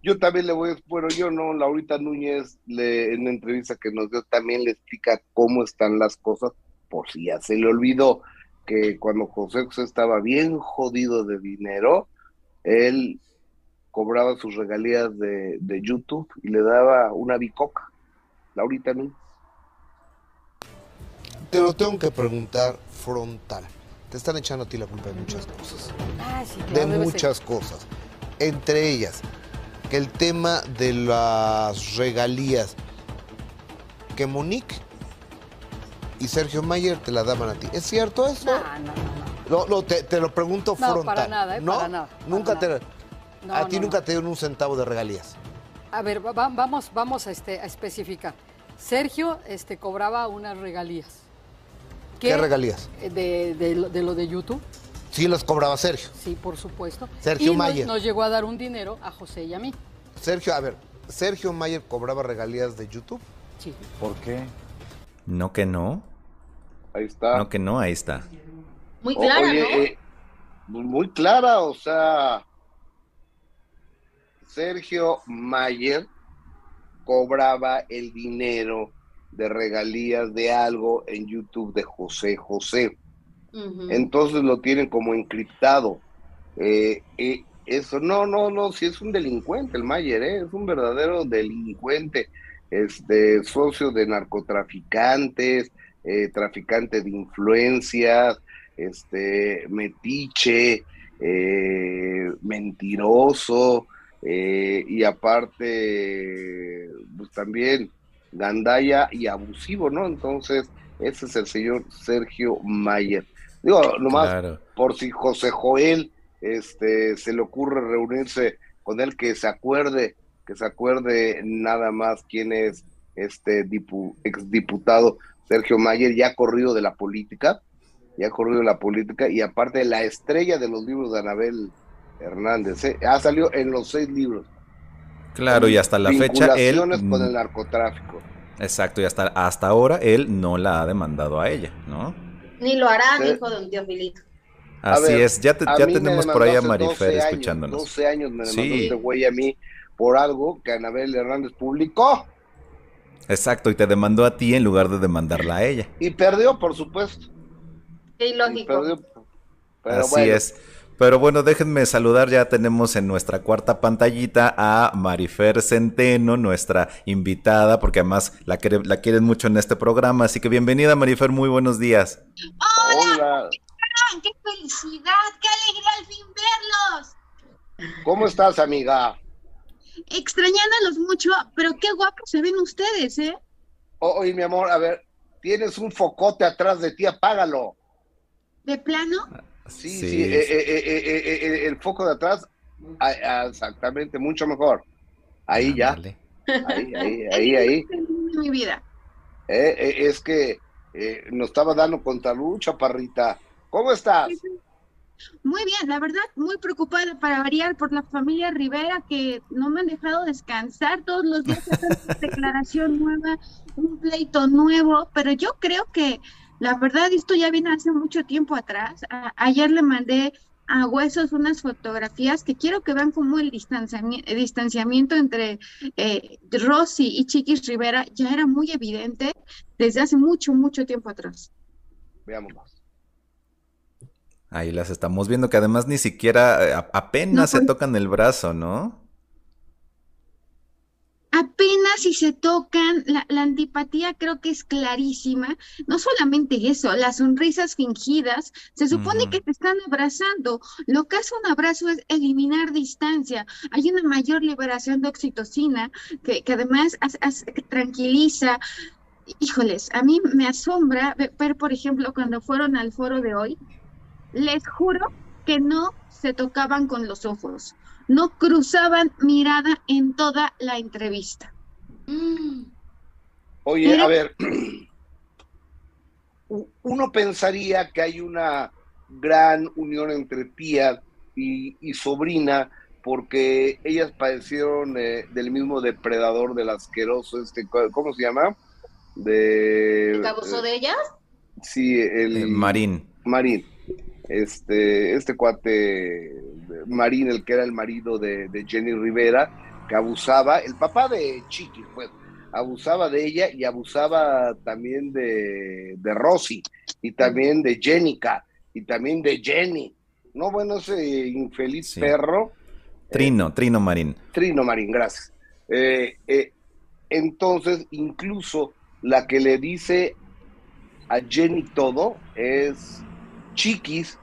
Yo también le voy a, bueno, yo no, Laurita Núñez le, en la entrevista que nos dio también le explica cómo están las cosas, por si ya se le olvidó que cuando José José estaba bien jodido de dinero, él cobraba sus regalías de, de YouTube y le daba una bicoca. Laurita Núñez. Te lo tengo que preguntar frontal. Te están echando a ti la culpa de muchas cosas. Ah, de muchas cosas. Entre ellas, el tema de las regalías, que Monique y Sergio Mayer te la daban a ti. ¿Es cierto eso? No, no, no. te, lo pregunto frontal. No, para nada, ¿eh? ¿No? Para nada. Nunca te... a ti nunca te dieron un centavo de regalías. A ver, vamos, vamos a, este, a especificar. Sergio este, cobraba unas regalías. ¿Qué, regalías? De, de, lo de YouTube. Sí, las cobraba Sergio. Sí, por supuesto. Sergio y Mayer. Nos, llegó a dar un dinero a José y a mí. Sergio, a ver, ¿Sergio Mayer cobraba regalías de YouTube? Sí. ¿Por qué? No que no. Ahí está. No que no, ahí está. Muy clara, ¿no? Eh, muy clara, o sea, Sergio Mayer cobraba el dinero de regalías de algo en YouTube de José José. Entonces lo tienen como encriptado. Eh, eso, no, no, no, si es un delincuente el Mayer, ¿eh? es un verdadero delincuente, este, socio de narcotraficantes, eh, traficante de influencias, este, metiche, mentiroso, y aparte, pues también gandaya y abusivo, ¿no? Entonces, ese es el señor Sergio Mayer. Digo, nomás por si José Joel este, se le ocurre reunirse con él, que se acuerde, que se acuerde nada más quién es este exdiputado Sergio Mayer, ya corrido de la política, ya corrido de la política, y aparte la estrella de los libros de Anabel Hernández, ¿eh? ha salido en los seis libros. Claro, y hasta la fecha él... con el narcotráfico. Exacto, y hasta, hasta ahora él no la ha demandado a ella, ¿no? Ni lo hará, hijo de un tío Filito. Así es, ya, ya tenemos por ahí a Marifer escuchándonos. 12 años me demandó este güey a mí por algo que Anabel Hernández publicó. Exacto, y te demandó a ti en lugar de demandarla a ella. Y perdió, por supuesto. Qué ilógico. Así es. Pero bueno, déjenme saludar, ya tenemos en nuestra cuarta pantallita a Marifer Centeno, nuestra invitada, porque además la, la quieren mucho en este programa. Así que bienvenida Marifer, muy buenos días. Hola, ¡Qué felicidad! ¡Qué alegría al fin verlos! ¿Cómo estás, amiga? Extrañándolos mucho, pero qué guapos se ven ustedes, ¿eh? oye, mi amor, a ver, tienes un focote atrás de ti, apágalo. ¿De plano? Sí, sí, eh, eh, eh, el foco de atrás, exactamente, mucho mejor. Ahí ya. Ahí, ahí, ahí, ahí. Mi vida. es que nos estaba dando contra lucha, parrita. ¿Cómo estás? Muy bien, la verdad, muy preocupada para variar por la familia Rivera que no me han dejado descansar todos los días. declaración nueva, un pleito nuevo, pero yo creo que la verdad, esto ya viene hace mucho tiempo atrás. ayer le mandé a Huesos unas fotografías que quiero que vean como el distanciamiento, entre eh, Rosy y Chiquis Rivera ya era muy evidente desde hace mucho, mucho tiempo atrás. Veámoslas. Ahí las estamos viendo que además ni siquiera eh, apenas se tocan el brazo, ¿no? Apenas si se tocan, la, antipatía creo que es clarísima. No solamente eso, las sonrisas fingidas, se supone que te están abrazando. Lo que hace un abrazo es eliminar distancia. Hay una mayor liberación de oxitocina que, además tranquiliza. Híjoles, a mí me asombra ver, por ejemplo, cuando fueron al foro de hoy, les juro que no se tocaban con los ojos no cruzaban mirada en toda la entrevista. Oye, a ver, uno pensaría que hay una gran unión entre tía y, sobrina porque ellas padecieron eh, del mismo depredador del asqueroso, este, ¿cómo se llama? De, ¿El caboso de ellas? Sí, el... Marín. Marín, este, este cuate Marín, el que era el marido de, Jenny Rivera, que abusaba, el papá de Chiqui, pues, abusaba de ella y abusaba también de, de Rosy y también de Jenica y también de Jenny. No, bueno, ese infeliz perro. Trino, Trino Marín. Trino Marín, gracias. Eh, eh, entonces, incluso la que le dice a Jenny todo es Chiquis,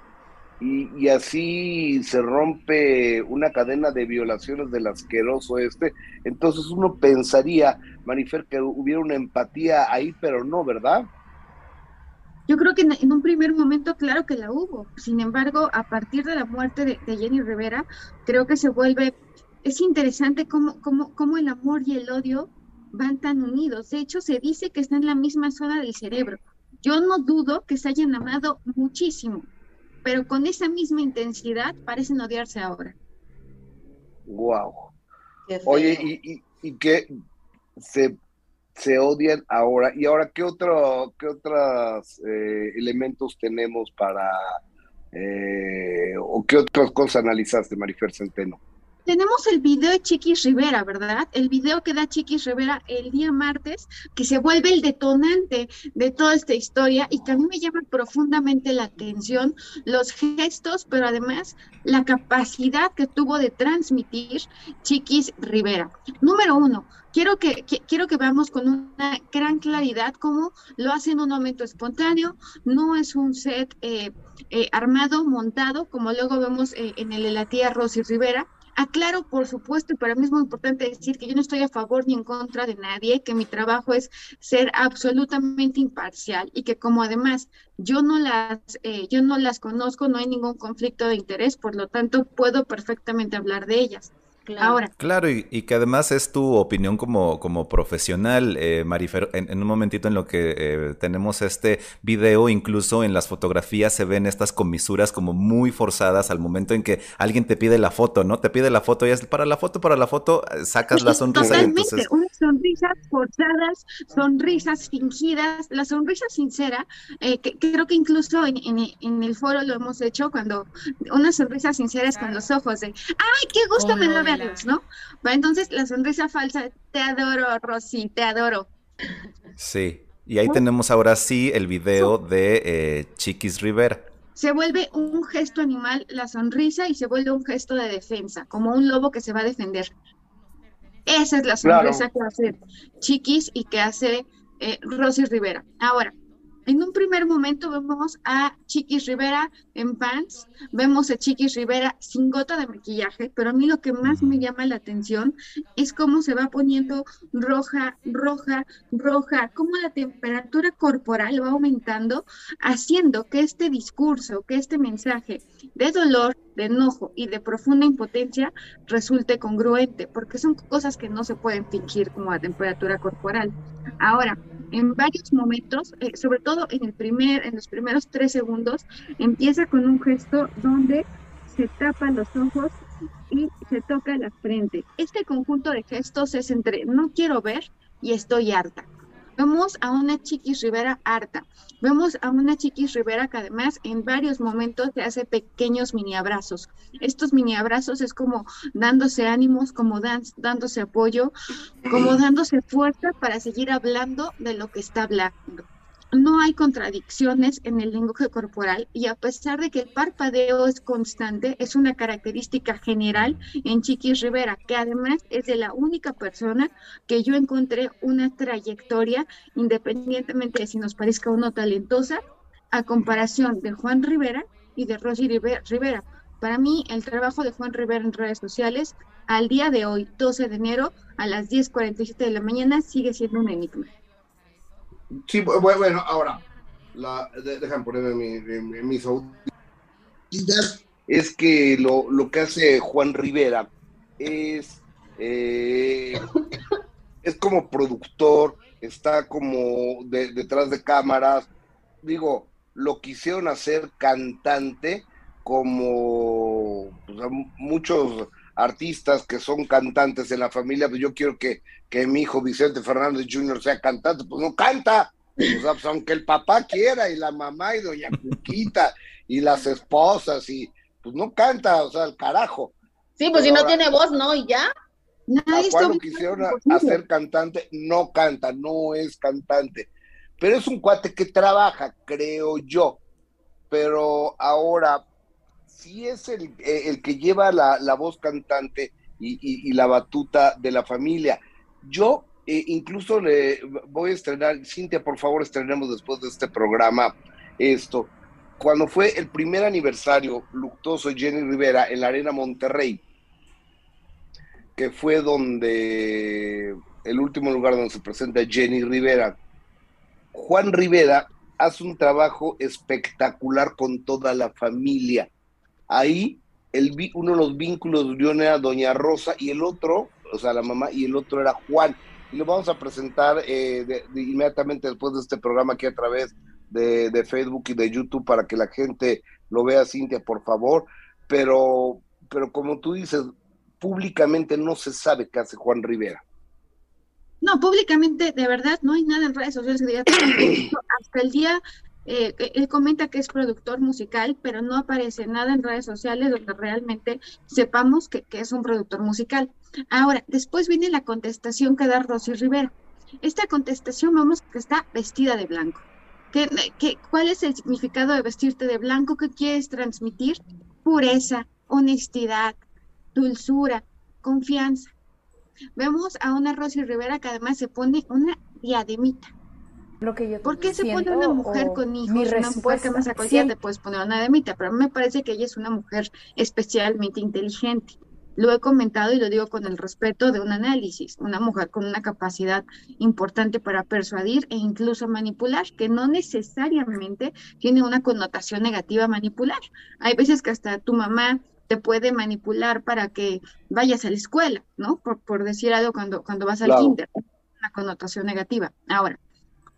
y, así se rompe una cadena de violaciones del asqueroso este. Entonces uno pensaría, Marifer, que hubiera una empatía ahí, pero no, ¿verdad? Yo creo que en, un primer momento, claro que la hubo. Sin embargo, a partir de la muerte de, Jenny Rivera, creo que se vuelve, es interesante cómo, cómo, cómo el amor y el odio van tan unidos. De hecho, se dice que está en la misma zona del cerebro. Yo no dudo que se hayan amado muchísimo, pero con esa misma intensidad parecen odiarse ahora. Wow. Oye, y, y, que se, se, odian ahora. ¿Y ahora qué, otro, qué otros eh, elementos tenemos para, eh, o qué otras cosas analizaste, Marifer Centeno? Tenemos el video de Chiquis Rivera, ¿verdad? El video que da Chiquis Rivera el día martes, que se vuelve el detonante de toda esta historia y que a mí me llama profundamente la atención los gestos, pero además la capacidad que tuvo de transmitir Chiquis Rivera. Número uno, quiero que, quiero que veamos con una gran claridad cómo lo hace en un momento espontáneo, no es un set eh, eh, armado, montado, como luego vemos eh, en el de la tía Rosy Rivera, Aclaro, por supuesto, y para mí es muy importante decir que yo no estoy a favor ni en contra de nadie, que mi trabajo es ser absolutamente imparcial y que como además yo no las, eh, yo no las conozco, no hay ningún conflicto de interés, por lo tanto puedo perfectamente hablar de ellas. Claro. Ahora. Claro, y, que además es tu opinión como, como profesional, eh, Marifer. En, un momentito en lo que eh, tenemos este video, incluso en las fotografías se ven estas comisuras como muy forzadas al momento en que alguien te pide la foto, ¿no? Te pide la foto y es para la foto, para la foto, eh, sacas la sonrisa. Totalmente, entonces... sonrisas forzadas, sonrisas fingidas, la sonrisa sincera, eh, que, creo que incluso en, en, el foro lo hemos hecho cuando una sonrisa sincera es con los ojos de, ay, qué gusto me da ¿no? entonces la sonrisa falsa, te adoro, Rosy, te adoro. Sí, y ahí tenemos ahora sí el video de eh, Chiquis Rivera. Se vuelve un gesto animal la sonrisa y se vuelve un gesto de defensa, como un lobo que se va a defender. Esa es la sonrisa que hace Chiquis y que hace eh, Rosy Rivera. Ahora, en un primer momento vemos a Chiquis Rivera en pants, vemos a Chiquis Rivera sin gota de maquillaje, pero a mí lo que más me llama la atención es cómo se va poniendo roja, roja, roja, cómo la temperatura corporal va aumentando, haciendo que este discurso, que este mensaje de dolor, de enojo y de profunda impotencia resulte congruente, porque son cosas que no se pueden fingir como la temperatura corporal. Ahora, en varios momentos, eh, sobre todo en el primer, en los primeros tres segundos, empieza con un gesto donde se tapan los ojos y se toca la frente. Este conjunto de gestos es entre no quiero ver y estoy harta. Vemos a una Chiquis Rivera harta. Vemos a una Chiquis Rivera que además en varios momentos se hace pequeños mini abrazos. Estos mini abrazos es como dándose ánimos, como dándose apoyo, como dándose fuerza para seguir hablando de lo que está hablando no hay contradicciones en el lenguaje corporal y a pesar de que el parpadeo es constante, es una característica general en Chiquis Rivera, que además es de la única persona que yo encontré una trayectoria, independientemente de si nos parezca o no talentosa, a comparación de Juan Rivera y de Rosy Rivera. Para mí, el trabajo de Juan Rivera en redes sociales, al día de hoy, 12 de enero, a las 10.47 de la mañana, sigue siendo un enigma. Sí, bueno, ahora, la, dejan ponerme mi, mis Es que lo, lo, que hace Juan Rivera es, eh, es como productor, está como detrás de cámaras. Digo, lo quisieron hacer cantante como pues, muchos artistas que son cantantes en la familia, pues yo quiero que, que mi hijo Vicente Fernández Jr. sea cantante, pues no canta, pues, aunque el papá quiera y la mamá y doña Cuquita y las esposas y pues no canta, o sea, el carajo. Sí, pues si no tiene voz, ¿no? Y ya. Nadie lo quisieron hacer cantante, no canta, no es cantante. Pero es un cuate que trabaja, creo yo. Pero ahora, sí es el, el que lleva la, la voz cantante y, y, la batuta de la familia. Yo eh, incluso le voy a estrenar, Cintia, por favor, estrenemos después de este programa esto. Cuando fue el primer aniversario luctuoso de Jenny Rivera en la Arena Monterrey, que fue donde el último lugar donde se presenta Jenny Rivera, Juan Rivera hace un trabajo espectacular con toda la familia. Ahí uno de los vínculos de Unión era Doña Rosa y el otro, o sea, la mamá, y el otro era Juan. Y lo vamos a presentar eh, inmediatamente después de este programa aquí a través de, de, Facebook y de YouTube para que la gente lo vea, Cintia, por favor. Pero, pero como tú dices, públicamente no se sabe qué hace Juan Rivera. No, públicamente, de verdad, no hay nada en redes sociales diga hasta el día eh, él comenta que es productor musical, pero no aparece nada en redes sociales donde realmente sepamos que, es un productor musical. Ahora, después viene la contestación que da Rosy Rivera. Esta contestación, vamos, que está vestida de blanco. ¿Qué, qué, cuál es el significado de vestirte de blanco? ¿Qué quieres transmitir? Pureza, honestidad, dulzura, confianza. Vemos a una Rosy Rivera que además se pone una diademita. Lo que yo ¿Por qué se pone una mujer con hijos? una mujer que más a cualquiera te puedes poner una diademita, pero a mí me parece que ella es una mujer especialmente inteligente. Lo he comentado y lo digo con el respeto de un análisis, una mujer con una capacidad importante para persuadir e incluso manipular, que no necesariamente tiene una connotación negativa manipular. Hay veces que hasta tu mamá te puede manipular para que vayas a la escuela, ¿no? Por, decir algo cuando, cuando vas al kinder, una connotación negativa. Ahora,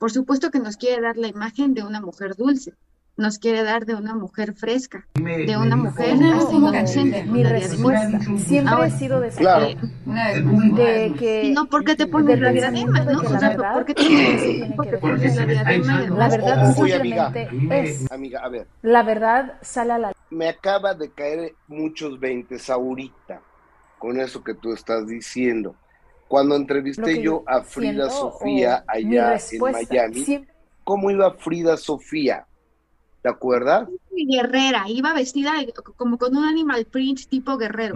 por supuesto que nos quiere dar la imagen de una mujer dulce, nos quiere dar de una mujer fresca, de una mujer inocente. Mi respuesta siempre ha sido de, claro. de que... No, porque te pones la diadema, ¿no? O sea, ¿por qué te pones la diadema? La verdad simplemente es... Amiga, a ver. La verdad sale a la... Me acaba de caer muchos veintes ahorita con eso que tú estás diciendo. Cuando entrevisté yo a Frida Sofía allá en Miami, ¿cómo iba Frida Sofía? ¿Te acuerdas? Guerrera, iba vestida como con un animal print tipo guerrero.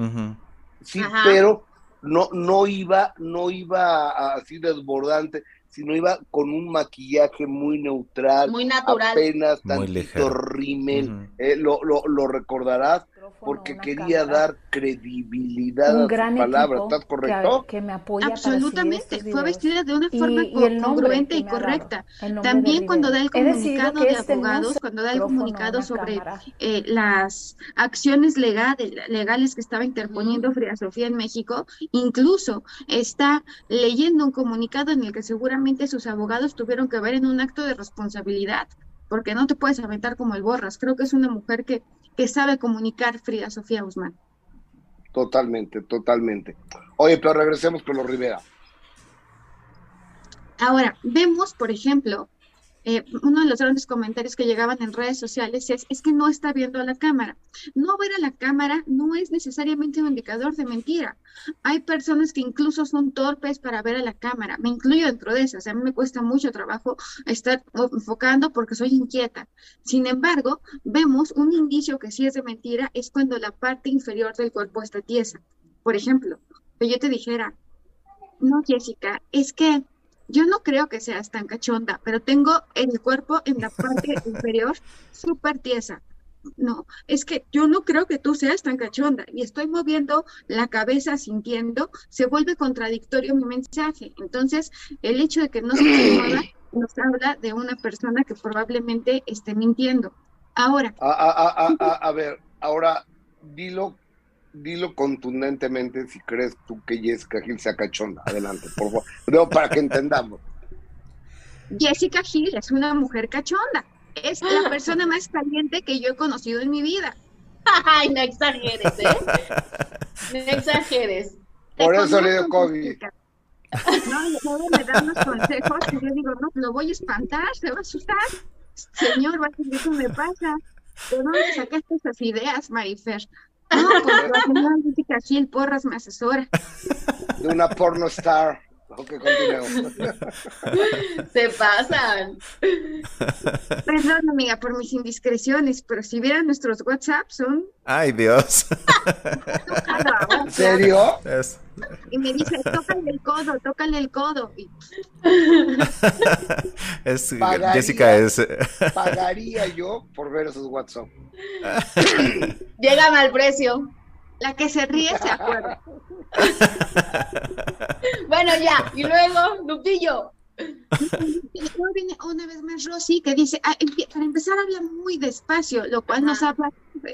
Sí, pero no, no iba, no iba así desbordante, sino iba con un maquillaje muy neutral, muy natural, apenas tantito rímel, eh, lo, lo, lo recordarás, porque quería dar credibilidad a su palabra, ¿estás correcto? Que, me apoya Absolutamente, fue vestida de una forma congruente y correcta. También cuando da el comunicado de este abogados, cuando da el comunicado sobre eh, las acciones legales, legales que estaba interponiendo Frida Sofía en México, incluso está leyendo un comunicado en el que seguramente sus abogados tuvieron que ver en un acto de responsabilidad porque no te puedes aventar como el borras. Creo que es una mujer que que sabe comunicar Frida Sofía Guzmán. Totalmente, totalmente. Oye, pero regresemos con los Rivera. Ahora, vemos, por ejemplo, eh, uno de los grandes comentarios que llegaban en redes sociales es, es que no está viendo a la cámara. No ver a la cámara no es necesariamente un indicador de mentira. Hay personas que incluso son torpes para ver a la cámara. Me incluyo dentro de esas. A mí me cuesta mucho trabajo estar enfocando porque soy inquieta. Sin embargo, vemos un indicio que sí es de mentira, es cuando la parte inferior del cuerpo está tiesa. Por ejemplo, que yo te dijera, no, Jessica, es que yo no creo que seas tan cachonda, pero tengo el cuerpo en la parte inferior súper tiesa. No, es que yo no creo que tú seas tan cachonda y estoy moviendo la cabeza sintiendo, se vuelve contradictorio mi mensaje. Entonces, el hecho de que no se mueva nos habla de una persona que probablemente esté mintiendo. Ahora. A, ver, ahora dilo dilo contundentemente si crees tú que Jessica Gil sea cachonda. Adelante, por favor. No, para que entendamos. Jessica Gil es una mujer cachonda. Es la persona más caliente que yo he conocido en mi vida. Ay, no exageres, ¿eh? No exageres. Por eso le dio COVID. No, y luego me dan unos consejos y yo digo, no, lo voy a espantar, se va a asustar. Señor, va a decir, ¿qué me pasa? ¿De dónde sacaste esas ideas, Marifer? No, pues la señora Jessica Gil Porras me asesora. De una porno star. Ok, Se pasan. Perdón, amiga, por mis indiscreciones, pero si vieran nuestros WhatsApp son. Ay, Dios. ¿En serio? Y me dice, tócale el codo, tócale el codo. es, Jessica es. Pagaría yo por ver esos WhatsApp. Llegan al precio. La que se ríe se acuerda. bueno, ya. Y luego, Lupillo. Y luego viene una vez más Rosy que dice, ah, para empezar habla muy despacio, lo cual nos habla,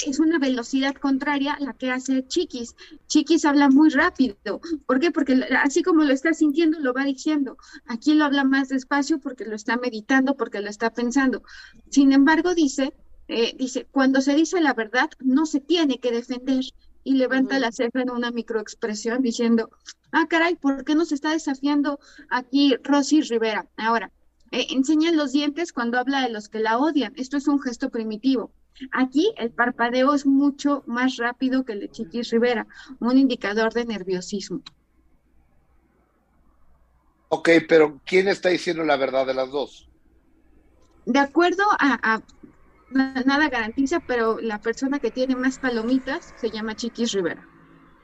es una velocidad contraria a la que hace Chiquis. Chiquis habla muy rápido. ¿Por qué? Porque así como lo está sintiendo, lo va diciendo. Aquí lo habla más despacio porque lo está meditando, porque lo está pensando. Sin embargo, dice, eh, dice, cuando se dice la verdad, no se tiene que defender y levanta la ceja en una microexpresión diciendo, ah, caray, ¿por qué nos está desafiando aquí Rosy Rivera? Ahora, eh, enseña los dientes cuando habla de los que la odian. Esto es un gesto primitivo. Aquí el parpadeo es mucho más rápido que el de Chiquis Rivera, un indicador de nerviosismo. Ok, pero ¿quién está diciendo la verdad de las dos? De acuerdo a nada garantiza, pero la persona que tiene más palomitas se llama Chiquis Rivera,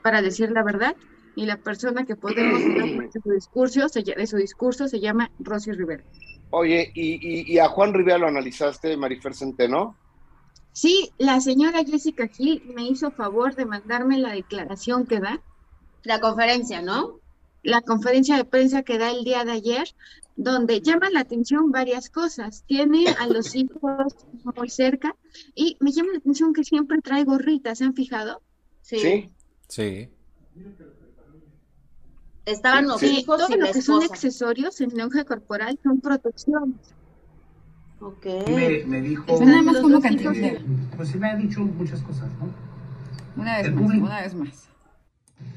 para decir la verdad, y la persona que podemos de su discurso, se, de su discurso se llama Rosy Rivera. Oye, ¿y, a Juan Rivera lo analizaste, Marifer Centeno? Sí, la señora Jessica Gil me hizo favor de mandarme la declaración que da. La conferencia, ¿no? La conferencia de prensa que da el día de ayer, donde llama la atención varias cosas. Tiene a los hijos muy cerca y me llama la atención que siempre trae gorritas, ¿se han fijado? Sí. Sí. Estaban los hijos Todo lo que son accesorios en longe corporal son protecciones. Ok. Me, me dijo... nada más como cantinflera. Pues se me ha dicho muchas cosas, ¿no? Una vez más, una vez más.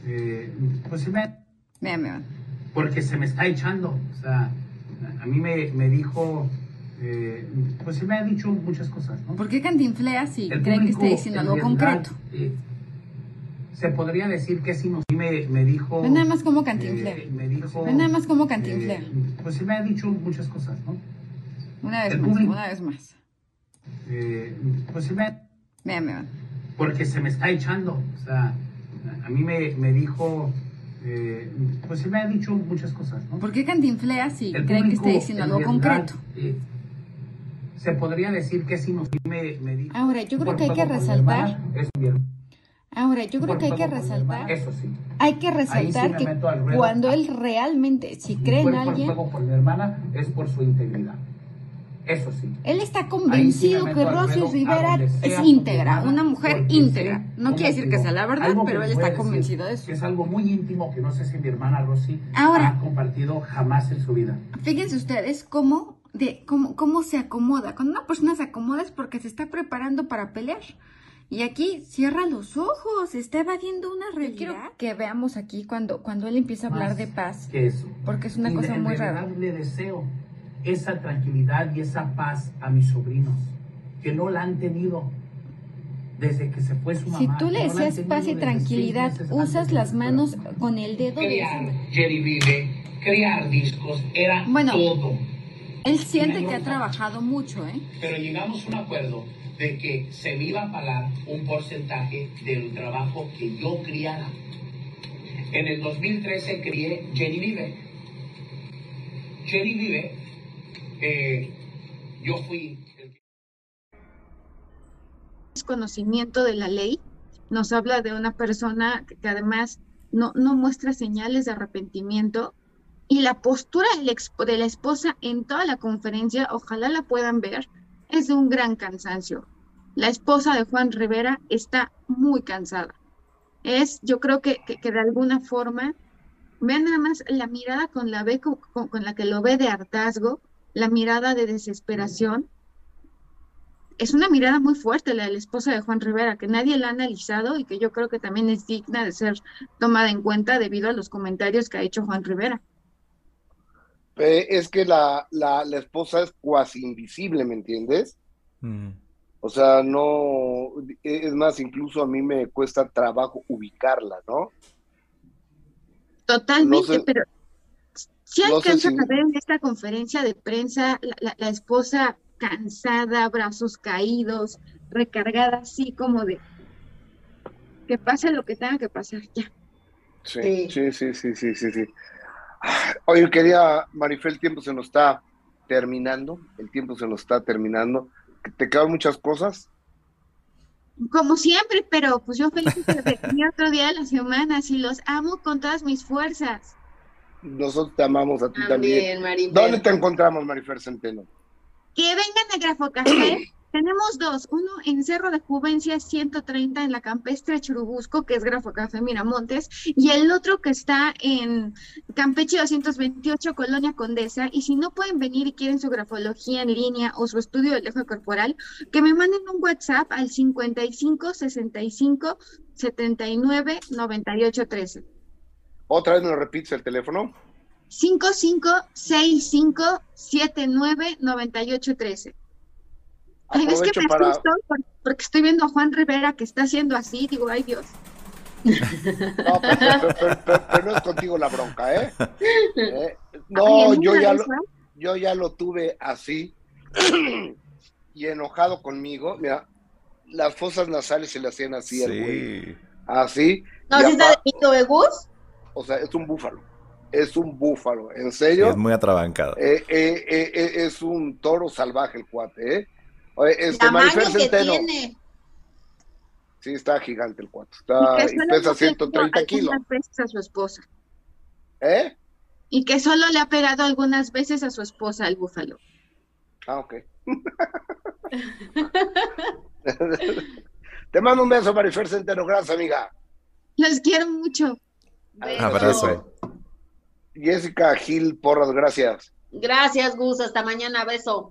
Eh, pues se me... Vean. Porque se me está echando, o sea a mí me, me dijo, eh, pues se me ha dicho muchas cosas, ¿no? ¿Por qué cantinflea si cree que está diciendo algo concreto? Eh, se podría decir que si nos me, me dijo... nada más como cantinflea. Eh, me dijo... nada más como cantinflea. Eh, pues se me ha dicho muchas cosas, ¿no? Una vez más, una vez más. pues se me... Vean, vean. Porque se me está echando, o sea, a mí me, me dijo eh, pues se me ha dicho muchas cosas. ¿no? ¿Por qué cantinflea si creen que está diciendo algo concreto? Eh, se podría decir que si nos me, me dijo, Ahora, yo creo que hay que resaltar. Ahora, yo creo que hay que resaltar. Eso sí. Hay que resaltar que cuando él realmente, si cree en alguien. por mi hermana es por su integridad. Eso sí. Él está convencido que Rosy Rivera es íntegra, una mujer íntegra. No quiere decir que sea la verdad, pero él está convencido de eso. es algo muy íntimo que no sé si mi hermana Rosy ha compartido jamás en su vida. Fíjense ustedes cómo, de, cómo, cómo se acomoda. Cuando una persona se acomoda es porque se está preparando para pelear. Y aquí cierra los ojos, está evadiendo una realidad. Quiero que veamos aquí cuando, cuando él empieza a hablar de paz. eso. Porque es una cosa muy rara. Le deseo esa tranquilidad y esa paz a mis sobrinos, que no la han tenido desde que se fue su mamá. Si tú le decías paz y tranquilidad, usas las manos con el dedo. Crear Jerry Vive, crear discos, era bueno, todo. Él siente que ha trabajado mucho, ¿eh? Pero llegamos a un acuerdo de que se me iba a pagar un porcentaje del trabajo que yo criara. En el 2013 crié Jenny Vive. Jenny Vive yo fui... Conocimiento de la ley nos habla de una persona que, además no, no, muestra señales de arrepentimiento y la postura de la esposa en toda la conferencia, ojalá la puedan ver, es de un gran cansancio. La esposa de Juan Rivera está muy cansada. Es, yo creo que, que, de alguna forma, vean nada más la mirada con la, ve, con, con la que lo ve de hartazgo, la mirada de desesperación. Es una mirada muy fuerte la de la esposa de Juan Rivera, que nadie la ha analizado y que yo creo que también es digna de ser tomada en cuenta debido a los comentarios que ha hecho Juan Rivera. Eh, es que la, la, la, esposa es cuasi invisible, ¿me entiendes? Mm. O sea, no, es más, incluso a mí me cuesta trabajo ubicarla, ¿no? Totalmente, pero si alcanza a ver en esta conferencia de prensa la, la, esposa cansada, brazos caídos, recargada así como de que pase lo que tenga que pasar ya. Sí, sí, sí, sí, sí, sí, sí. Oye, quería, Marifé, el tiempo se nos está terminando, el tiempo se nos está terminando. ¿Te quedan muchas cosas? Como siempre, pero pues yo feliz de venir otro día de la semana, y los amo con todas mis fuerzas. Nosotros te amamos a ti también. también. ¿Dónde te encontramos, Marifer Centeno? Que vengan a Grafo Café tenemos dos, uno en Cerro de Juvencia 130 en la Campestre Churubusco, que es Grafo Café Miramontes, y el otro que está en Campeche 228, Colonia Condesa, y si no pueden venir y quieren su grafología en línea o su estudio del eje corporal, que me manden un WhatsApp al 55 65 79 98 13. ¿Otra vez me lo repites el teléfono? 55 65 79 98 13 es que me para... porque estoy viendo a Juan Rivera que está haciendo así, digo, ay Dios. No, pero, no es contigo la bronca, ¿eh? ¿Eh? No, yo ya, lo, yo ya lo tuve así y enojado conmigo. Mira, las fosas nasales se le hacían así al güey. Así. ¿No si está de Gus? O sea, es un búfalo. Es un búfalo, en serio. es muy atrabancado. Eh, eh, es un toro salvaje el cuate, ¿eh? Este, Marifer Centeno. Tiene. Sí, está gigante el cuatro. Está, y, pesa 130 kilos. a su esposa. ¿Eh? Y que solo le ha pegado algunas veces a su esposa el búfalo. Ah, ok. Te mando un beso, Marifer Centeno. Gracias, amiga. Los quiero mucho. Abrazo. Jessica Gil Porras, gracias. Gracias, Gus. Hasta mañana. Beso.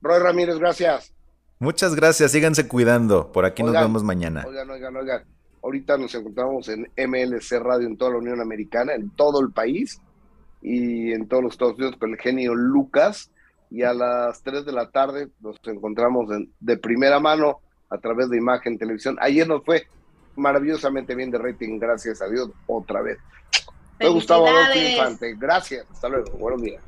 Roy Ramírez, gracias. Muchas gracias, síganse cuidando. Por aquí nos vemos mañana. Oigan, oigan, oigan. Ahorita nos encontramos en MLC Radio en toda la Unión Americana, en todo el país y en todos los Estados Unidos con el genio Lucas. Y a las 3 de la tarde nos encontramos de primera mano a través de Imagen Televisión. Ayer nos fue maravillosamente bien de rating, gracias a Dios, otra vez. Soy Gustavo Adolfo Infante. Gracias, hasta luego. Buenos días.